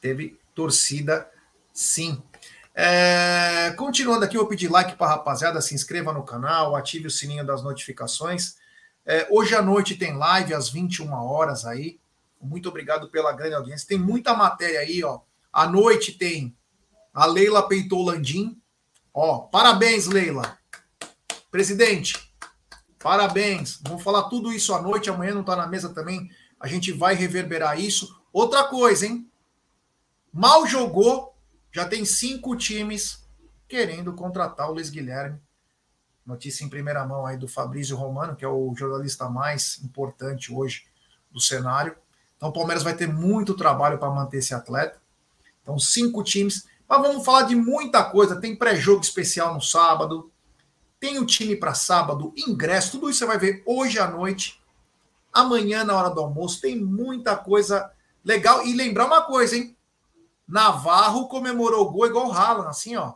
Teve torcida sim. É, continuando aqui, eu vou pedir like para a rapaziada, se inscreva no canal, ative o sininho das notificações. É, hoje à noite tem live às 21 horas aí. Muito obrigado pela grande audiência. Tem muita matéria aí, ó. À noite tem a Leila Peitou Landim. Ó, parabéns, Leila. Presidente, parabéns. Vamos falar tudo isso à noite. Amanhã não está na mesa também. A gente vai reverberar isso. Outra coisa, hein? Mal jogou, já tem cinco times querendo contratar o Luiz Guilherme. Notícia em primeira mão aí do Fabrício Romano, que é o jornalista mais importante hoje do cenário. Então o Palmeiras vai ter muito trabalho para manter esse atleta. Então, cinco times. Mas vamos falar de muita coisa. Tem pré-jogo especial no sábado. Tem o time para sábado, ingresso, tudo isso você vai ver hoje à noite. Amanhã, na hora do almoço, tem muita coisa legal. E lembrar uma coisa, hein? Navarro comemorou o gol igual o Haaland, assim, ó.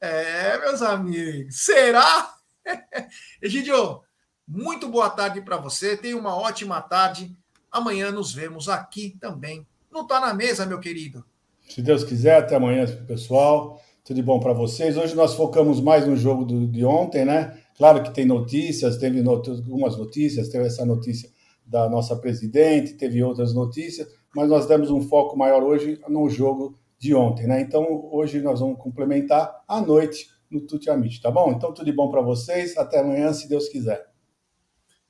É, meus amigos. Será? Egidio, muito boa tarde para você. Tenha uma ótima tarde. Amanhã nos vemos aqui também. Não tá na mesa, meu querido. Se Deus quiser, até amanhã, pessoal. Tudo bom para vocês. Hoje nós focamos mais no jogo do, de ontem, né? Claro que tem notícias, teve not algumas notícias, teve essa notícia da nossa presidente, teve outras notícias, mas nós demos um foco maior hoje no jogo de ontem, né? Então hoje nós vamos complementar à noite no Tuti Amit, tá bom? Então tudo de bom para vocês, até amanhã, se Deus quiser.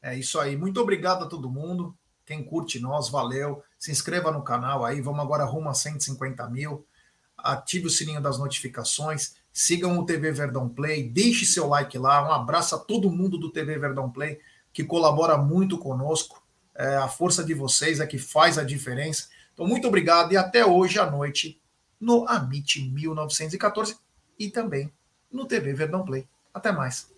É isso aí, muito obrigado a todo mundo. Quem curte nós, valeu. Se inscreva no canal aí, vamos agora rumo a 150 mil ative o sininho das notificações, sigam o TV Verdão Play, deixe seu like lá. Um abraço a todo mundo do TV Verdão Play que colabora muito conosco. É, a força de vocês é que faz a diferença. Então, muito obrigado e até hoje à noite no Amit 1914 e também no TV Verdão Play. Até mais.